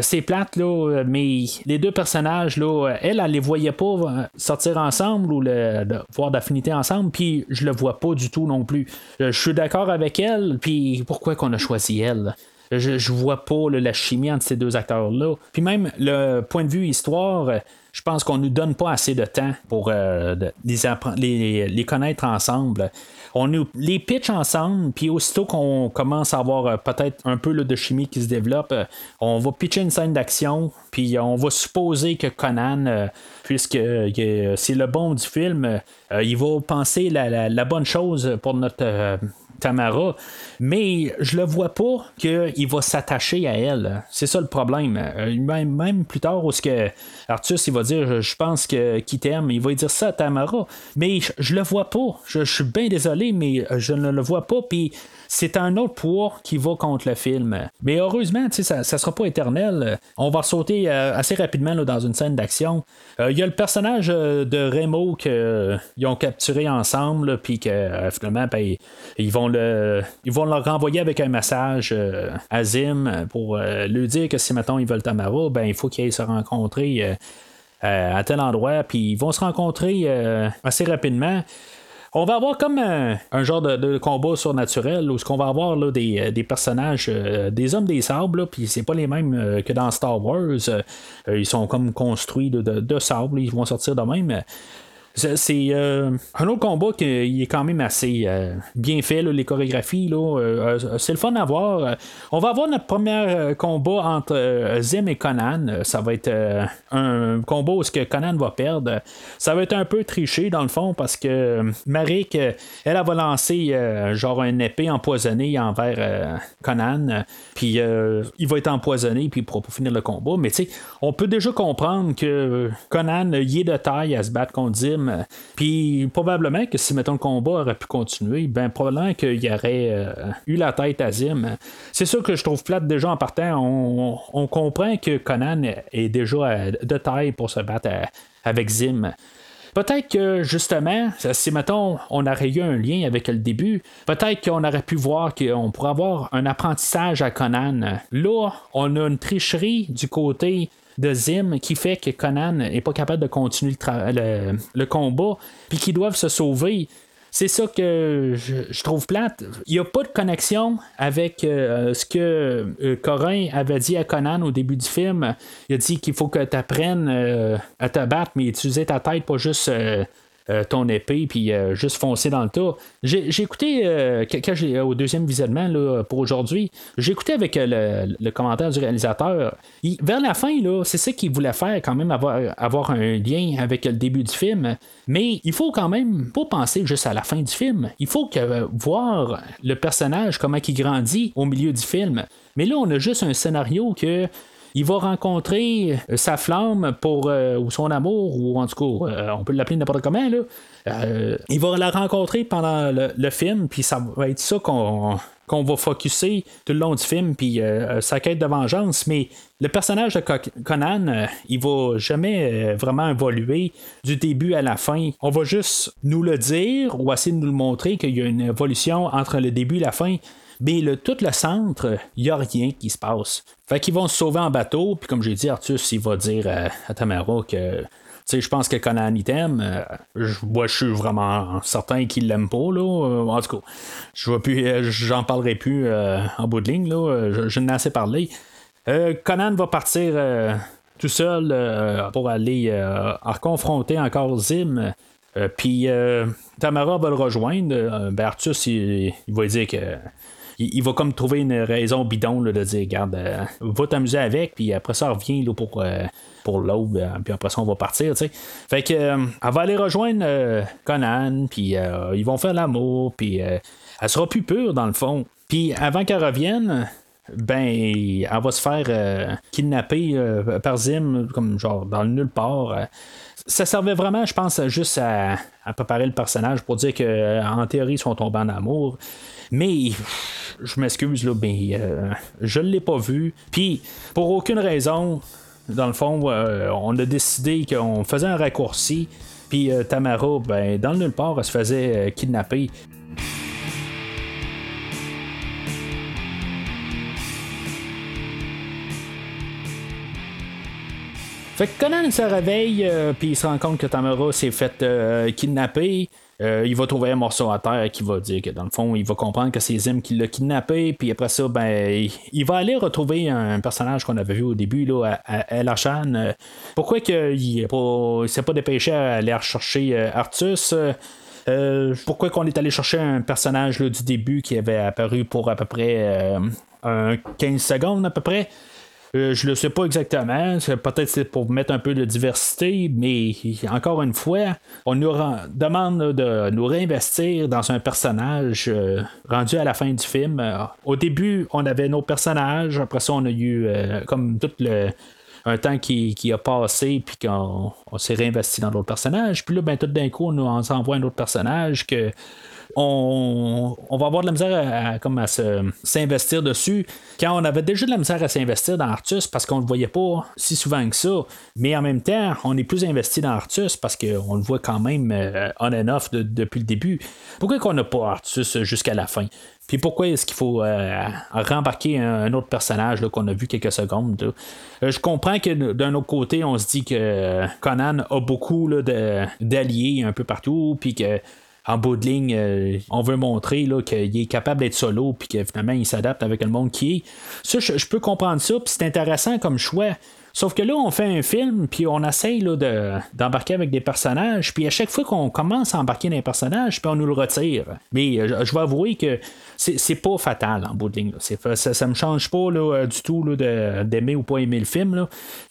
C'est plate, là, mais les deux personnages, là, elle, elle les voyait pas sortir ensemble ou le, voir d'affinité ensemble, puis je le vois pas du tout non plus. Je suis d'accord avec elle, puis pourquoi qu'on a choisi elle? Je, vois pas la chimie entre ces deux acteurs-là. Puis même le point de vue histoire, je pense qu'on nous donne pas assez de temps pour euh, les, les, connaître ensemble. On les pitch ensemble, puis aussitôt qu'on commence à avoir euh, peut-être un peu de chimie qui se développe, euh, on va pitcher une scène d'action, puis on va supposer que Conan, puisque c'est le bon du film, il va penser la, bonne chose pour notre Tamara, mais je le vois pas qu'il va s'attacher à elle. C'est ça le problème. Euh, même, plus tard, où ce que Artus il va dire Je pense que qui t'aime, il va dire ça à Tamara, mais je, le vois pas. Je, je suis bien désolé, mais je ne le vois pas. Puis c'est un autre poids qui va contre le film. Mais heureusement, ça ne sera pas éternel. On va sauter euh, assez rapidement dans une scène d'action. Euh, il y a le personnage de Remo qu'ils ont capturé ensemble, puis que finalement, ben, ils, vont ils vont le renvoyer avec un message à Zim pour lui dire que si maintenant ils veulent Tamara, ben, il faut qu'ils se rencontrer. à tel endroit, puis ils vont se rencontrer assez rapidement. On va avoir comme un, genre de, combat surnaturel où ce qu'on va avoir là, des, euh, personnages, euh, des hommes des sables, puis c'est pas les mêmes euh, que dans Star Wars. ils sont comme construits de, de, sable, ils vont sortir de même. C'est euh, un autre combat qui est quand même assez euh, bien fait, les chorégraphies. Euh, c'est le fun à voir. On va avoir notre premier combat entre Zim et Conan. Ça va être un combat où ce que Conan va perdre. Ça va être un peu triché dans le fond parce que Marik, elle, elle, va lancer genre une épée empoisonnée envers Conan. Puis il va être empoisonné puis pour finir le combat. Mais tu sais, on peut déjà comprendre que Conan, il est de taille à se battre contre Zim puis probablement que si, mettons, le combat aurait pu continuer, ben probablement qu'il y aurait euh, eu la tête à Zim. C'est sûr que je trouve plate déjà en partant. On, comprend que Conan est déjà de taille pour se battre avec Zim. Peut-être que justement, si mettons, on aurait eu un lien avec le début, peut-être qu'on aurait pu voir qu'on pourrait avoir un apprentissage à Conan. Là, on a une tricherie du côté de Zim qui fait que Conan n'est pas capable de continuer le, combat, puis qu'ils doivent se sauver. C'est ça que je, trouve plate. Il n'y a pas de connexion avec euh, ce que euh, Corin avait dit à Conan au début du film. Il a dit qu'il faut que tu apprennes euh, à te battre, mais utiliser ta tête, pas juste ton épée, puis euh, juste foncer dans le tas. J'ai écouté, euh, quand j'ai, au deuxième visionnement là, pour aujourd'hui, j'ai écouté avec le, commentaire du réalisateur. vers la fin, là, c'est ça qu'il voulait faire, quand même, avoir, avoir un lien avec le début du film. Mais il faut quand même pas penser juste à la fin du film. Il faut que, voir le personnage, comment il grandit au milieu du film. Mais là, on a juste un scénario que il va rencontrer euh, sa flamme pour euh, ou son amour, ou en tout cas, euh, on peut l'appeler n'importe comment. Là. il va la rencontrer pendant le, film, puis ça va être ça qu'on qu'on va focuser tout le long du film, puis sa quête de vengeance. Mais le personnage de Conan, il va jamais vraiment évoluer du début à la fin. On va juste nous le dire ou essayer de nous le montrer qu'il y a une évolution entre le début et la fin. Mais le, tout le centre, il n'y a rien qui se passe. Fait qu'ils vont se sauver en bateau, puis comme j'ai dit, Arthus, il va dire à, Tamara que je pense que Conan il t'aime. Euh, moi, je suis vraiment certain qu'il l'aime pas. Là. Euh, en tout cas, je plus, euh, j'en parlerai plus en bout de ligne. Là. Je, je n'ai assez parlé. Conan va partir tout seul pour aller confronter encore Zim. Puis Tamara va le rejoindre. Ben, Arthus, il, il va dire que il, va comme trouver une raison bidon de dire Regarde, euh, va t'amuser avec, puis après ça, revient là, pour, euh, pour l'aube, euh, puis après ça, on va partir. sais Fait que elle va aller rejoindre Conan, puis ils vont faire l'amour, puis elle sera plus pure dans le fond. Puis avant qu'elle revienne, ben, elle va se faire kidnapper par Zim, comme genre dans le nulle part. Ça servait vraiment, je pense, juste à, préparer le personnage pour dire qu'en théorie, ils sont tombés en amour. Mais je m'excuse, là, mais euh, je ne l'ai pas vu. Puis, pour aucune raison, dans le fond, euh, on a décidé qu'on faisait un raccourci. Puis euh, Tamara, ben, dans le nulle part, elle se faisait kidnapper. Fait que Conan se réveille, puis il se rend compte que Tamara s'est fait kidnapper. Euh, il va trouver un morceau à terre qui va dire que dans le fond, il va comprendre que c'est Zim qui l'a kidnappé, puis après ça, ben, il va aller retrouver un personnage qu'on avait vu au début, là, à, El euh, pourquoi qu'il ne s'est pas dépêché à aller rechercher euh, Artus? pourquoi qu'on est allé chercher un personnage du début qui avait apparu pour à peu près 15 secondes à peu près? Euh, je le sais pas exactement. Peut-être c'est pour mettre un peu de diversité, mais encore une fois, on nous demande de nous réinvestir dans un personnage euh, rendu à la fin du film. Euh, au début, on avait nos personnages. Après ça, on a eu comme tout le un temps qui, a passé, puis qu'on s'est réinvesti dans d'autres personnages. Puis là, ben, tout d'un coup, on nous envoie un autre personnage que on, va avoir de la misère à, s'investir dessus. Quand on avait déjà de la misère à s'investir dans Artus parce qu'on ne le voyait pas si souvent que ça, mais en même temps, on est plus investi dans Artus parce qu'on le voit quand même euh, on and off depuis le début. Pourquoi qu'on n'a pas Artus jusqu'à la fin? Puis pourquoi est-ce qu'il faut euh, rembarquer un, autre personnage qu'on a vu quelques secondes? Euh, je comprends que d'un autre côté, on se dit que Conan a beaucoup d'alliés un peu partout, puis que en bout de ligne, euh, on veut montrer qu'il est capable d'être solo, puis que finalement il s'adapte avec le monde qui est. Ça, je, peux comprendre ça, puis c'est intéressant comme choix. Sauf que là, on fait un film, puis on essaye de, d'embarquer avec des personnages, puis à chaque fois qu'on commence à embarquer dans un personnage, puis on nous le retire. Mais euh, je vais avouer que c'est, pas fatal en bout de ligne. ça, ça me change pas euh, du tout d'aimer ou pas aimer le film.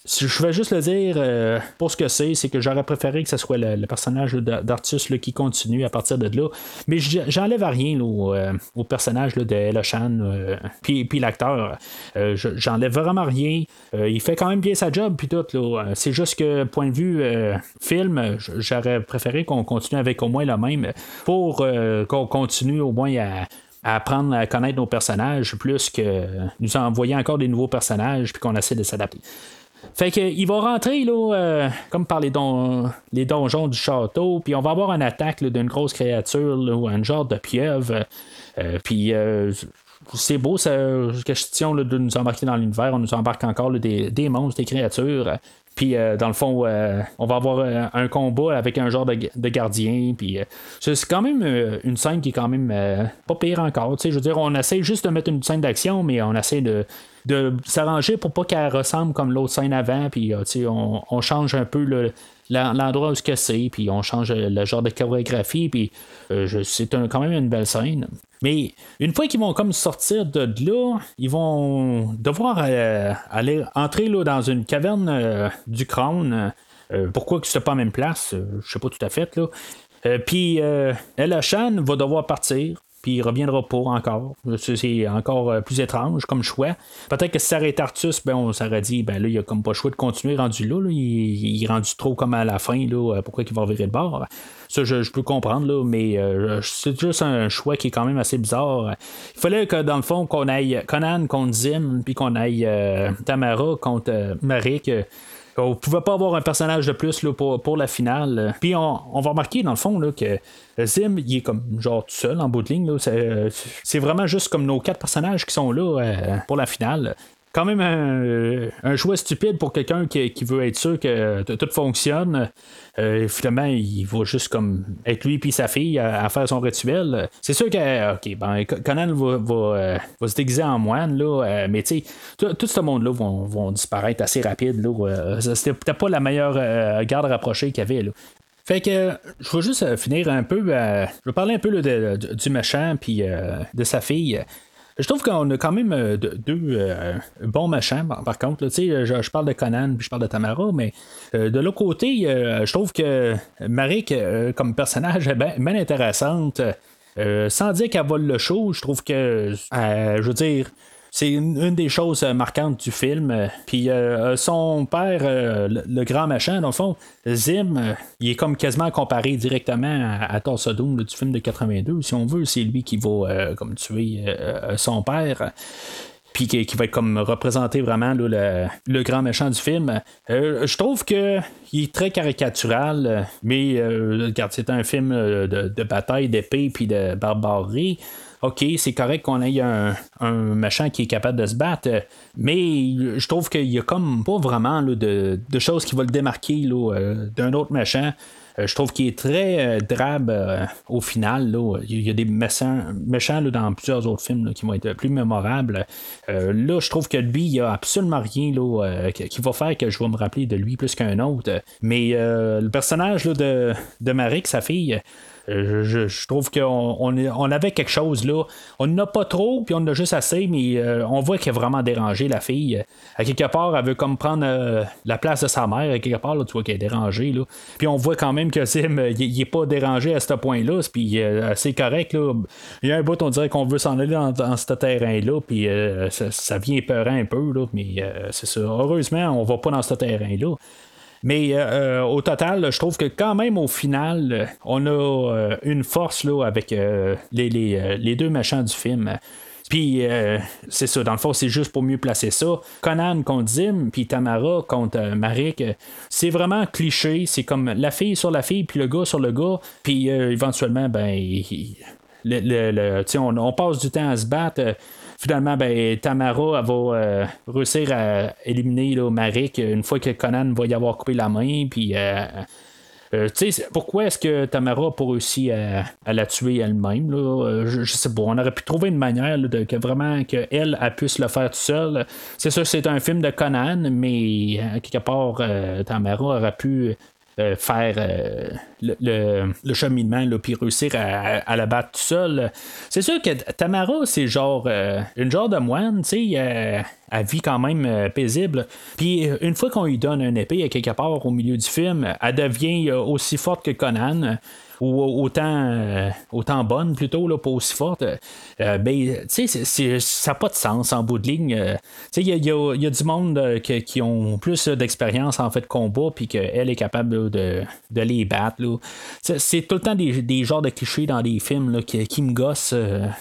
Je vais juste le dire euh, pour ce que c'est, c'est que j'aurais préféré que ce soit le, personnage d'Artus qui continue à partir de là. Mais j'enlève rien au, personnage de Elochan, puis, puis l'acteur. j'enlève vraiment rien. il fait quand même bien sa job, puis tout. Euh, c'est juste que, point de vue euh, film, j'aurais préféré qu'on continue avec au moins le même pour euh, qu'on continue au moins à, apprendre à connaître nos personnages plus que nous envoyer encore des nouveaux personnages puis qu'on essaie de s'adapter. Fait qu'il va rentrer là, comme par les, donjons du château, puis on va avoir une attaque d'une grosse créature ou un genre de pieuvre. puis c'est beau, c'est question de nous embarquer dans l'univers. On nous embarque encore des, monstres, des créatures. Puis, euh, dans le fond, euh, on va avoir euh, un combat avec un genre de, gardien. Puis, c'est quand même une scène qui est quand même pas pire encore. Je veux dire, on essaie juste de mettre une scène d'action, mais on essaie de, s'arranger pour pas qu'elle ressemble comme l'autre scène avant. Puis, on, on, change un peu le, l'endroit où c'est, puis on change le genre de chorégraphie, puis c'est quand même une belle scène. Mais une fois qu'ils vont comme sortir de là, ils vont devoir euh, aller entrer là, dans une caverne euh, du crâne. pourquoi que c'est pas la même place, je sais pas tout à fait là. puis Ella Chan va devoir partir puis il reviendra pas encore. C'est encore euh, plus étrange comme choix. Peut-être que si ça aurait été Artus, ben, on s'aurait dit, ben là, il a comme pas choix de continuer rendu là. Il, est rendu trop comme à la fin, là, euh, pourquoi il va virer le bord? Ça, je, peux comprendre, là, mais euh, c'est juste un choix qui est quand même assez bizarre. Il fallait que, dans le fond, qu'on aille Conan contre Zim, puis qu'on aille Tamara contre Marik on pouvait pas avoir un personnage de plus là, pour, la finale. Puis on, va remarquer dans le fond là, que Zim, il est comme genre tout seul en bout de ligne. C'est vraiment juste comme nos quatre personnages qui sont là euh, pour la finale quand même un, choix stupide pour quelqu'un qui, veut être sûr que tout fonctionne. Euh, finalement, il va juste comme être lui et sa fille à, faire son rituel. C'est sûr que ok, ben, Conan va, euh, va, se déguiser en moine, là, euh, mais tu sais, tout, ce monde-là vont, disparaître assez rapide. C'était peut-être pas la meilleure garde rapprochée qu'il y avait. Là. Fait que je vais juste finir un peu. je vais parler un peu du méchant puis de sa fille. Je trouve qu'on a quand même euh, deux euh, bons machins, par contre. Je, je, parle de Conan puis je parle de Tamara, mais euh, de l'autre côté, je trouve que Marik, comme personnage, est bien intéressante. sans dire qu'elle vole le show, je trouve que, je veux dire, c'est une, des choses euh, marquantes du film. Puis euh, son père, euh, le, grand machin, dans le fond, Zim, il est comme quasiment comparé directement à, à Doom du film de 82. Si on veut, c'est lui qui va comme tuer son père puis qui, va être comme représenter vraiment le, grand méchant du film. je trouve que il est très caricatural, mais regarde, c'est un film de, de bataille, d'épée puis de barbarie. OK, c'est correct qu'on ait un, un, machin qui est capable de se battre, mais je trouve qu'il y a comme pas vraiment de, choses qui vont le démarquer d'un autre machin. Euh, je trouve qu'il est très euh, drabe euh, au final. Il y a des méchants, méchants dans plusieurs autres films qui vont être plus mémorables. là, je trouve que lui, il n'y a absolument rien qui va faire que je vais me rappeler de lui plus qu'un autre. Mais le personnage de, de Marik, sa fille, euh, je, trouve qu'on on, avait quelque chose là. On n'a pas trop, puis on en a juste assez, mais euh, on voit qu'elle est vraiment dérangée, la fille. À quelque part, elle veut comme prendre euh, la place de sa mère. À quelque part, tu vois qu'elle est dérangée. Là. Puis on voit quand même que Sim, il n'est pas dérangé à ce point-là. Puis c'est correct. Là. Il y a un bout, on dirait qu'on veut s'en aller dans, ce terrain-là. Puis ça, vient peurant un peu. Là, mais c'est ça. Heureusement, on va pas dans ce terrain-là. Mais euh, euh, au total, je trouve que quand même au final, on a euh, une force là, avec les, deux méchants du film. Puis c'est ça, dans le fond, c'est juste pour mieux placer ça. Conan contre Zim, puis Tamara contre Marik, c'est vraiment cliché. C'est comme la fille sur la fille, puis le gars sur le gars. Puis éventuellement, ben, on, passe du temps à se battre finalement, ben, Tamara va euh, réussir à éliminer là, Marik une fois que Conan va y avoir coupé la main. Puis. Euh, euh, pourquoi est-ce que Tamara n'a pas réussi à, la tuer elle-même? Je, je, sais pas. On aurait pu trouver une manière de, que vraiment qu'elle a pu se le faire tout seul. C'est sûr c'est un film de Conan, mais quelque part, Tamara aurait pu euh, faire euh, le, cheminement, puis réussir à, la battre tout seul. C'est sûr que Tamara, c'est genre euh, une genre de moine, tu sais, elle vit quand même paisible. Puis une fois qu'on lui donne un épée quelque part au milieu du film, elle devient aussi forte que Conan ou autant, euh, autant bonne plutôt, pas aussi forte, euh, ben, tu sais, ça n'a pas de sens en bout de ligne. Euh, tu sais, il y a, du monde qui ont plus d'expérience en fait de combat, puis qu'elle est capable de, de, les battre. C'est tout le temps des, des, genres de clichés dans des films là, qui, qui, me gossent,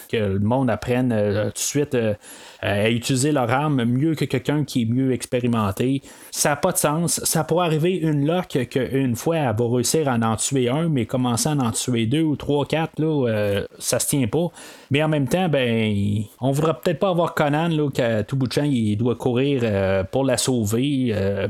que le monde apprenne tout de suite à utiliser leur arme mieux que quelqu'un qui est mieux expérimenté. Ça n'a pas de sens. Ça pourrait arriver une lock qu'une fois elle va réussir à en tuer un, mais commencer à en tuer deux ou trois, quatre, là, euh, ça se tient pas. Mais en même temps, ben, on voudrait peut-être pas avoir Conan là, qu'à tout bout de champ, il doit courir euh, pour la sauver euh,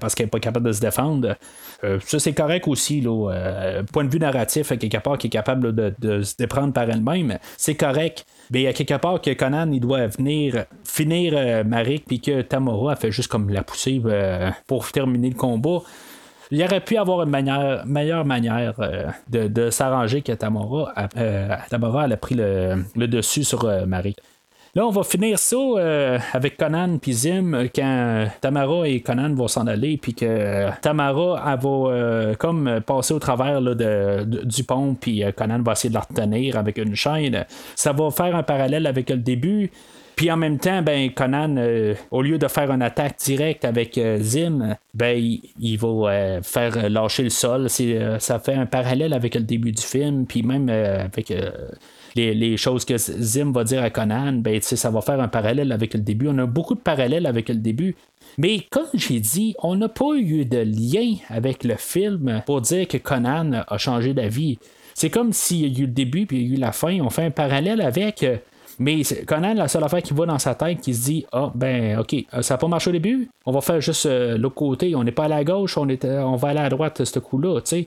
parce qu'elle n'est pas capable de se défendre. ça, c'est correct aussi, là, point de vue narratif, quelque part, qui est capable de, se déprendre par elle-même, c'est correct. Mais à quelque part que Conan, il doit venir finir Marik, puis que Tamara a fait juste comme la pousser pour terminer le combat il aurait pu avoir une meilleure manière euh, de, s'arranger que Tamara, euh, Tamara elle a pris le, dessus sur euh, Marie. Là, on va finir ça avec Conan puis Zim quand Tamara et Conan vont s'en aller, puis que Tamara elle va comme passer au travers du pont, puis Conan va essayer de la retenir avec une chaîne. Ça va faire un parallèle avec le début. Puis en même temps, ben, Conan, euh, au lieu de faire une attaque directe avec euh, Zim, ben, il, va euh, faire lâcher le sol. ça fait un parallèle avec le début du film, puis même avec les, choses que Zim va dire à Conan, ben, ça va faire un parallèle avec le début. On a beaucoup de parallèles avec le début. Mais comme j'ai dit, on n'a pas eu de lien avec le film pour dire que Conan a changé d'avis. C'est comme s'il y a eu le début puis il y a eu la fin. On fait un parallèle avec mais Conan, la seule affaire qui va dans sa tête, qui se dit Ah, ben, ok, euh, ça n'a pas marché au début, on va faire juste euh, l'autre côté, on n'est pas à la gauche, on, est, on va aller à droite, ce coup-là, tu sais.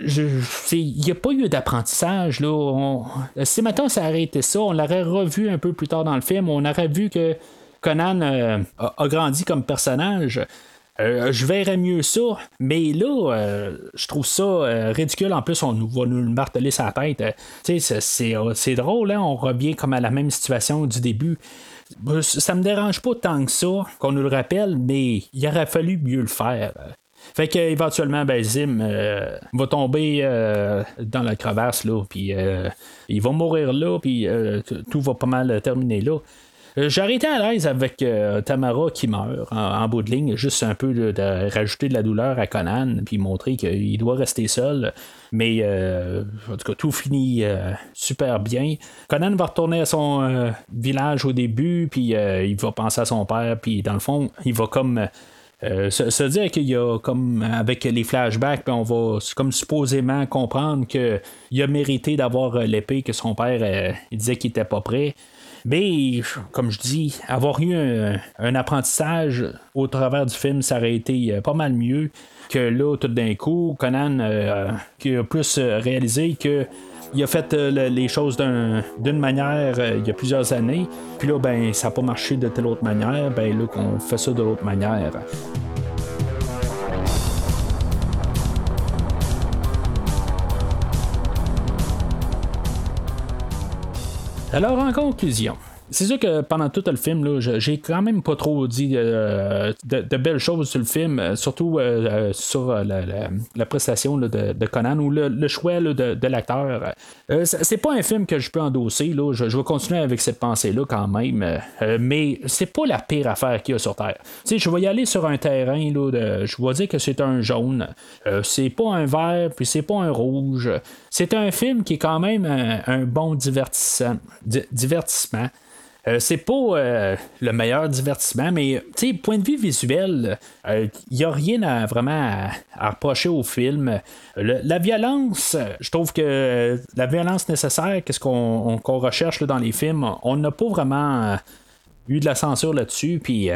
Il n'y a pas eu d'apprentissage. Là. si maintenant ça été ça, on l'aurait revu un peu plus tard dans le film, on aurait vu que Conan euh, a, grandi comme personnage. Euh, je verrais mieux ça, mais là, euh, je trouve ça ridicule. En plus, on va nous le marteler sa tête. c'est drôle, hein? on revient comme à la même situation du début. Ça me dérange pas tant que ça qu'on nous le rappelle, mais il aurait fallu mieux le faire. Fait qu'éventuellement, ben, Zim va tomber dans la crevasse, là, puis il va mourir là, puis tout va pas mal terminer là. Euh, été à l'aise avec euh, Tamara qui meurt en, bout de ligne, juste un peu de, rajouter de la douleur à Conan, puis montrer qu'il doit rester seul. Mais euh, en tout cas, tout finit super bien. Conan va retourner à son village au début, puis il va penser à son père, puis dans le fond, il va comme Euh, se, dire qu'il y a comme avec les flashbacks, on va comme supposément comprendre qu'il a mérité d'avoir l'épée que son père il disait qu'il était pas prêt. Mais, comme je dis, avoir eu un, apprentissage au travers du film, ça aurait été euh, pas mal mieux que là, tout d'un coup, Conan euh, qui a plus euh, réalisé que il a fait les choses d'une manière il y a plusieurs années, puis là, ben, ça n'a pas marché de telle autre manière, ben là, qu'on fait ça de l'autre manière. Alors, en conclusion, c'est sûr que pendant tout le film, j'ai quand même pas trop dit euh, de, belles choses sur le film, euh, surtout euh, sur la, prestation de, Conan ou le, choix de, l'acteur. c'est pas un film que je peux endosser, là. Je, vais continuer avec cette pensée-là quand même, mais c'est pas la pire affaire qu'il y a sur Terre. je vais y aller sur un terrain, là, je vais dire que c'est un jaune, c'est pas un vert, puis c'est pas un rouge. C'est un film qui est quand même un, bon divertissement. Euh, c'est pas euh, le meilleur divertissement, mais point de vue visuel, il euh, n'y a rien à vraiment à, reprocher au film. la violence, je trouve que la violence nécessaire, qu'est-ce qu'on recherche dans les films, on n'a pas vraiment eu de la censure là-dessus, puis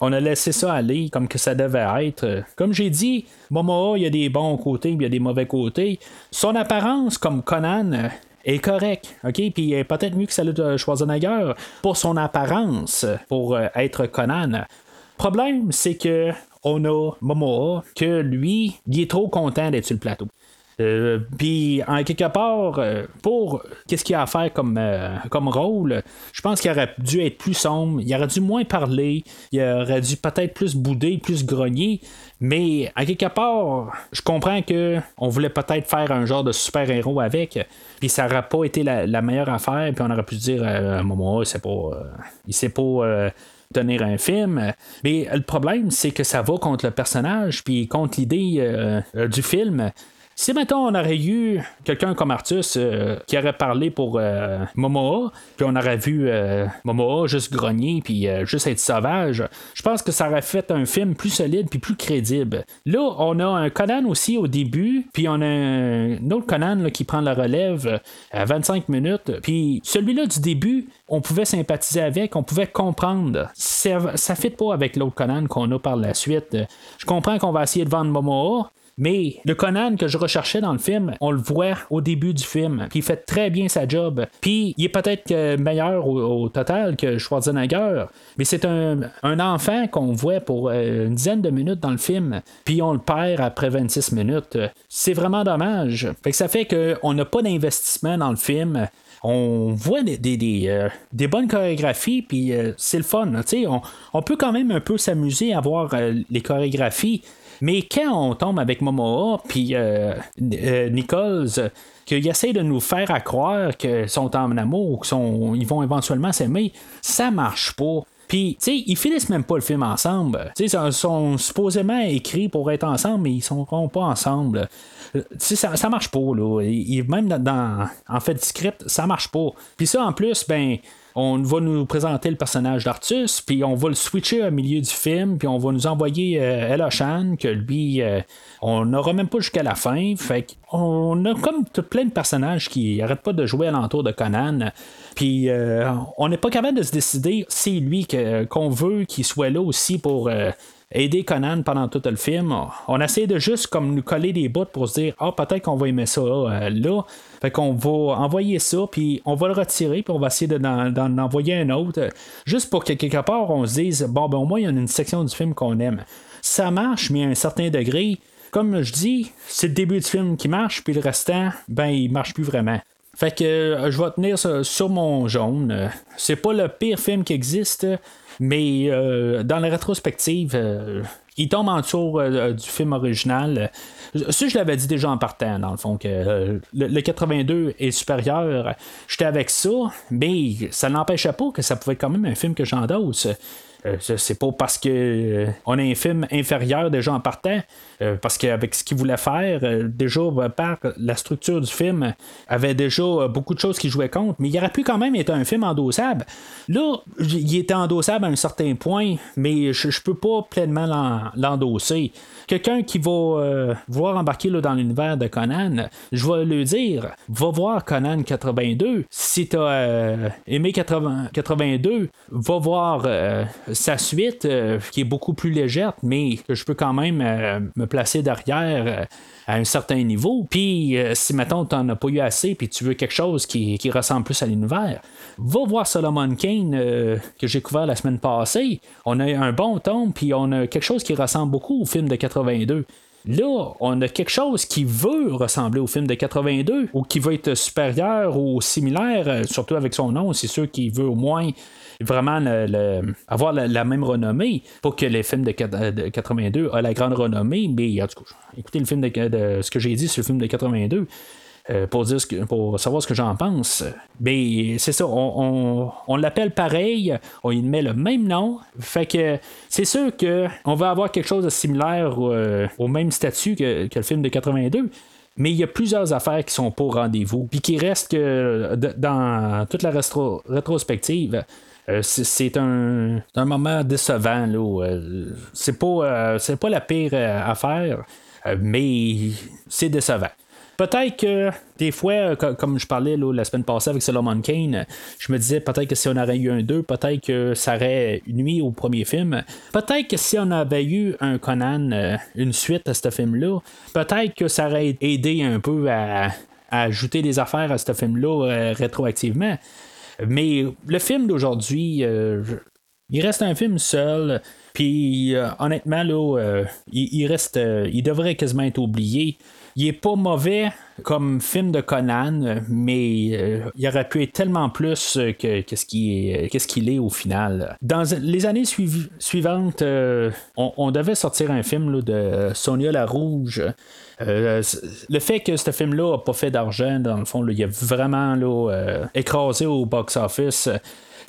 on a laissé ça aller comme que ça devait être. Comme j'ai dit, Momoa, il y a des bons côtés, il y a des mauvais côtés. Son apparence comme Conan, est correct, OK? Puis euh, peut-être mieux que celle de Schwarzenegger pour son apparence, pour euh, être Conan. Problème, c'est que on a Momoa, que lui, il est trop content d'être sur le plateau. Euh, puis, en quelque part, pour qu'est-ce qu'il a à faire comme, comme rôle, je pense qu'il aurait dû être plus sombre, il aurait dû moins parler, il aurait dû peut-être plus bouder, plus grogner. Mais à quelque part, je comprends que on voulait peut-être faire un genre de super-héros avec, puis ça n'aurait pas été la, meilleure affaire, puis on aurait pu dire un moment, c'est pas, euh, il sait pas euh, tenir un film. Mais le problème, c'est que ça va contre le personnage, puis contre l'idée euh, du film. Si maintenant on aurait eu quelqu'un comme Artus euh, qui aurait parlé pour euh, Momoa, puis on aurait vu euh, Momoa juste grogner puis juste être sauvage, je pense que ça aurait fait un film plus solide puis plus crédible. Là, on a un Conan aussi au début, puis on a un autre Conan qui prend la relève à 25 minutes, puis celui-là du début, on pouvait sympathiser avec, on pouvait comprendre. Ça, ça fit pas avec l'autre Conan qu'on a par la suite. Je comprends qu'on va essayer de vendre Momoa, mais le Conan que je recherchais dans le film, on le voit au début du film. Puis il fait très bien sa job. Puis il est peut-être meilleur au, total que Schwarzenegger. Mais c'est un, enfant qu'on voit pour euh, une dizaine de minutes dans le film. Puis on le perd après 26 minutes. C'est vraiment dommage. Fait que ça fait qu'on n'a pas d'investissement dans le film on voit des, des, euh, bonnes chorégraphies, puis euh, c'est le fun. On, on, peut quand même un peu s'amuser à voir les chorégraphies, mais quand on tombe avec Momoa, puis euh, euh, Nichols, qu'ils essayent de nous faire croire qu'ils sont en amour, qu'ils vont éventuellement s'aimer, ça marche pas. Puis, tu sais, ils finissent même pas le film ensemble. Tu sais, ils sont supposément écrits pour être ensemble, mais ils sont pas ensemble. Tu sais, ça, ça marche pas, là. même dans, en fait, script, ça marche pas. Puis ça, en plus, ben, on va nous présenter le personnage d'Artus, puis on va le switcher au milieu du film, puis on va nous envoyer euh, Ella Shan, que lui, euh, on n'aura même pas jusqu'à la fin. Fait qu'on a comme plein de personnages qui n'arrêtent pas de jouer alentour de Conan. Puis euh, on n'est pas capable de se décider, c'est lui qu'on veut qu'il soit là aussi pour aider Conan pendant tout le film. On essaie de juste comme nous coller des bouts pour se dire ah peut-être qu'on va aimer ça là. Fait qu'on va envoyer ça, puis on va le retirer, puis on va essayer d'en envoyer un autre, juste pour que quelque part on se dise, bon, ben au moins il y a une section du film qu'on aime. Ça marche, mais à un certain degré, comme je dis, c'est le début du film qui marche, puis le restant, ben il marche plus vraiment. Fait que euh, je vais tenir sur mon jaune. C'est pas le pire film qui existe, mais euh, dans la rétrospective, euh, il tombe en dessous du film original. Ça, je l'avais dit déjà en partant, dans le fond, que le, 82 est supérieur. J'étais avec ça, mais ça n'empêchait pas que ça pouvait être quand même un film que j'endosse. Euh, c'est pas parce que euh, on a un film inférieur déjà en partant, euh, parce qu'avec ce qu'il voulait faire, déjà par la structure du film, avait déjà beaucoup de choses qui jouaient contre, mais il aurait pu quand même être un film endossable. Là, il était endossable à un certain point, mais je, je peux pas pleinement l'endosser quelqu'un qui va euh, vouloir embarquer là, dans l'univers de Conan, je vais le dire, va voir Conan 82. Si tu as euh, aimé 82, va voir euh, sa suite, qui est beaucoup plus légère, mais que je peux quand même me placer derrière à un certain niveau. Puis, si maintenant tu n'en as pas eu assez, puis tu veux quelque chose qui, qui ressemble plus à l'univers, va voir Solomon Kane que j'ai couvert la semaine passée. On a un bon ton, puis on a quelque chose qui ressemble beaucoup au film de 82. Là, on a quelque chose qui veut ressembler au film de 82 ou qui veut être supérieur ou similaire, euh, surtout avec son nom. C'est sûr qu'il veut au moins vraiment avoir la, même renommée. Pas que les films de, 82 a la grande renommée, mais écoutez le film de, ce que j'ai dit sur le film de 82. Euh, pour, dire pour savoir ce que j'en pense. Mais c'est ça, on, l'appelle pareil, on y met le même nom. Fait que c'est sûr qu'on va avoir quelque chose de similaire euh, au même statut que, le film de 82 mais il y a plusieurs affaires qui sont pas au rendez-vous, puis qui restent que dans toute la rétrospective. Euh, c'est un, moment décevant. Là, c'est pas, c'est pas la pire affaire, mais c'est décevant. Peut-être que des fois, comme je parlais la semaine passée avec Solomon Kane, je me disais peut-être que si on aurait eu un 2, peut-être que ça aurait nuit au premier film. Peut-être que si on avait eu un Conan, euh, une suite à ce film-là, peut-être que ça aurait aidé un peu à, ajouter des affaires à ce film-là euh, rétroactivement. Mais le film d'aujourd'hui, euh, il reste un film seul. Puis honnêtement, là, il, reste, il devrait quasiment être oublié. Il est pas mauvais comme film de Conan, mais euh, il aurait pu être tellement plus que, ce qu'il est, au final. Dans les années suivantes, euh, on, devait sortir un film de Sonia la Rouge. Euh, le fait que ce film-là n'a pas fait d'argent, dans le fond, il a vraiment écrasé au box-office.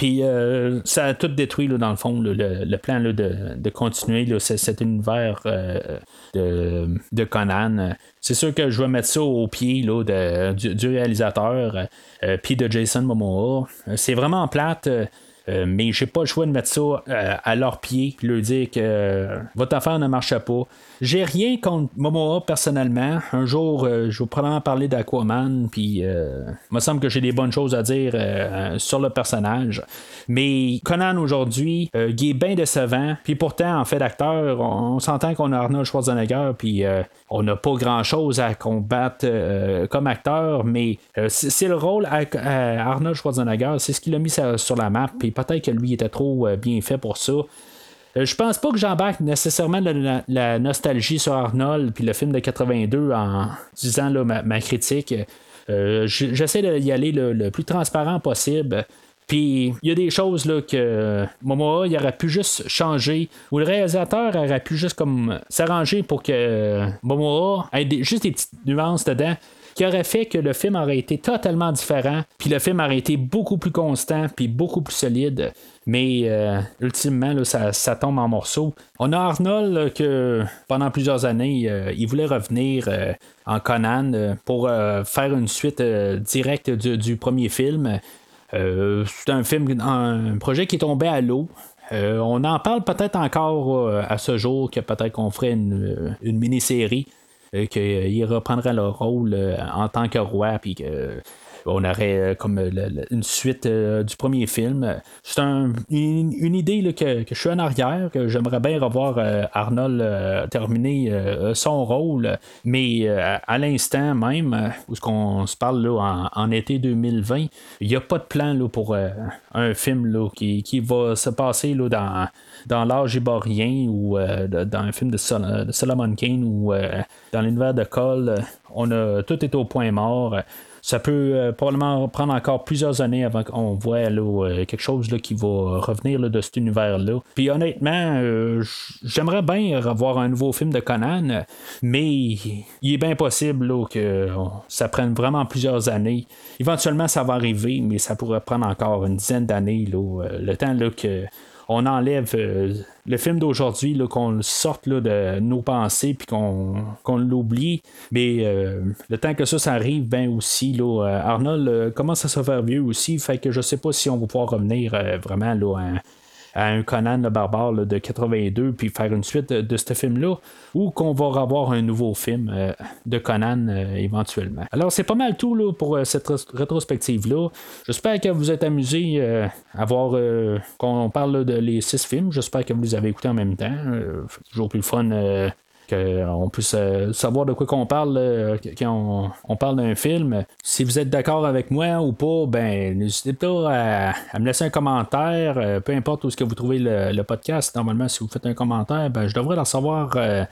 Puis euh, ça a tout détruit, là, dans le fond, le, plan de, de, continuer cet univers euh, de, Conan. C'est sûr que je vais mettre ça au pied là, du, réalisateur, euh, puis de Jason Momoa. C'est vraiment plate. Euh, mais j'ai pas le choix de mettre ça euh, à leur pied et leur dire que votre affaire ne marche pas. J'ai rien contre Momoa personnellement. Un jour, je vais probablement parler d'Aquaman, puis il me semble que j'ai des bonnes choses à dire sur le personnage. Mais Conan aujourd'hui, il est bien décevant. Puis pourtant, en fait d'acteur, on, s'entend qu'on a Arnold Schwarzenegger, puis on n'a pas grand chose à combattre comme acteur, mais c'est le rôle à, Arnold Schwarzenegger, c'est ce qu'il a mis sur la map, puis peut-être que lui était trop euh, bien fait pour ça. Euh, je pense pas que j'embarque nécessairement la, nostalgie sur Arnold puis le film de 82 en disant ma, critique. Euh, j'essaie d'y aller le, plus transparent possible. Puis il y a des choses là, que Momoa il aurait pu juste changer, ou le réalisateur aurait pu juste comme s'arranger pour que Momoa ait juste des petites nuances dedans qui aurait fait que le film aurait été totalement différent, puis le film aurait été beaucoup plus constant, puis beaucoup plus solide. Mais euh, ultimement, ça, tombe en morceaux. On a Arnold que pendant plusieurs années, euh, il voulait revenir euh, en Conan pour faire une suite directe du, premier film. c'est un film, un projet qui est tombé à l'eau. on en parle peut-être encore à ce jour que peut-être qu'on ferait une mini-série qu'il reprendrait le rôle euh, en tant que roi, puis que on aurait euh, comme euh, une suite du premier film. C'est une, idée que, je suis en arrière, que j'aimerais bien revoir Arnold terminer son rôle, mais à, l'instant même, où on se parle en, été 2020, il n'y a pas de plan là, pour un film qui, qui, va se passer là, dans dans l'âge iborien ou euh, dans un film de, Solomon Kane ou euh, dans l'univers de Cole, on a tout est au point mort. Ça peut probablement prendre encore plusieurs années avant qu'on voit quelque chose là, qui va revenir de cet univers-là. Puis honnêtement, j'aimerais bien revoir un nouveau film de Conan, mais il est bien possible que ça prenne vraiment plusieurs années. Éventuellement, ça va arriver, mais ça pourrait prendre encore une dizaine d'années, le temps que on enlève euh, le film d'aujourd'hui, qu'on le sorte de nos pensées puis qu'on, l'oublie. Mais euh, le temps que ça, ça arrive, ben aussi, là, euh, Arnold commence à se faire vieux aussi. Fait que je sais pas si on va pouvoir revenir vraiment là, à à un Conan le barbare de 82 puis faire une suite de, ce film-là ou qu'on va avoir un nouveau film euh, de Conan euh, éventuellement. Alors c'est pas mal tout là, pour euh, cette rétrospective-là. J'espère que vous êtes amusés à voir qu'on parle de les six films. J'espère que vous les avez écoutés en même temps. toujours plus fun qu'on puisse savoir de quoi qu'on parle quand on, parle d'un film. Si vous êtes d'accord avec moi ou pas, ben n'hésitez pas à, me laisser un commentaire, euh, peu importe où ce que vous trouvez le, podcast. Normalement, si vous faites un commentaire, ben, je devrais le savoir. Euh,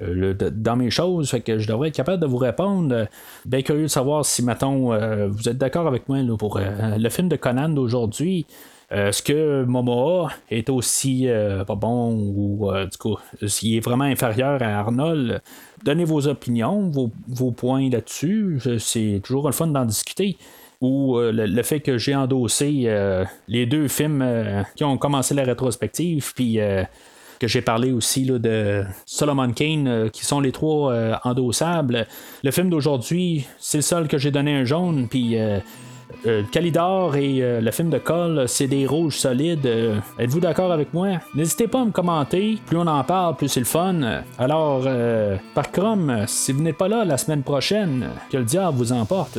euh, dans mes choses, fait que je devrais être capable de vous répondre. Bien curieux de savoir si, mettons, vous êtes d'accord avec moi pour le film de Conan d'aujourd'hui. Euh, est-ce que Momoa est aussi euh, pas bon ou euh, du coup, s'il est vraiment inférieur à Arnold? Donnez vos opinions, vos, points là-dessus. C'est toujours le fun d'en discuter. Ou le, fait que j'ai endossé les deux films qui ont commencé la rétrospective, puis que j'ai parlé aussi là, de Solomon Kane, qui sont les trois endossables. Le film d'aujourd'hui, c'est le seul que j'ai donné un jaune, puis euh, Calidor et euh, le film de Cole, c'est des rouges solides. Euh, êtes-vous d'accord avec moi? N'hésitez pas à me commenter. Plus on en parle, plus c'est le fun. Alors, par Chrome, si vous n'êtes pas là la semaine prochaine, que le diable vous emporte.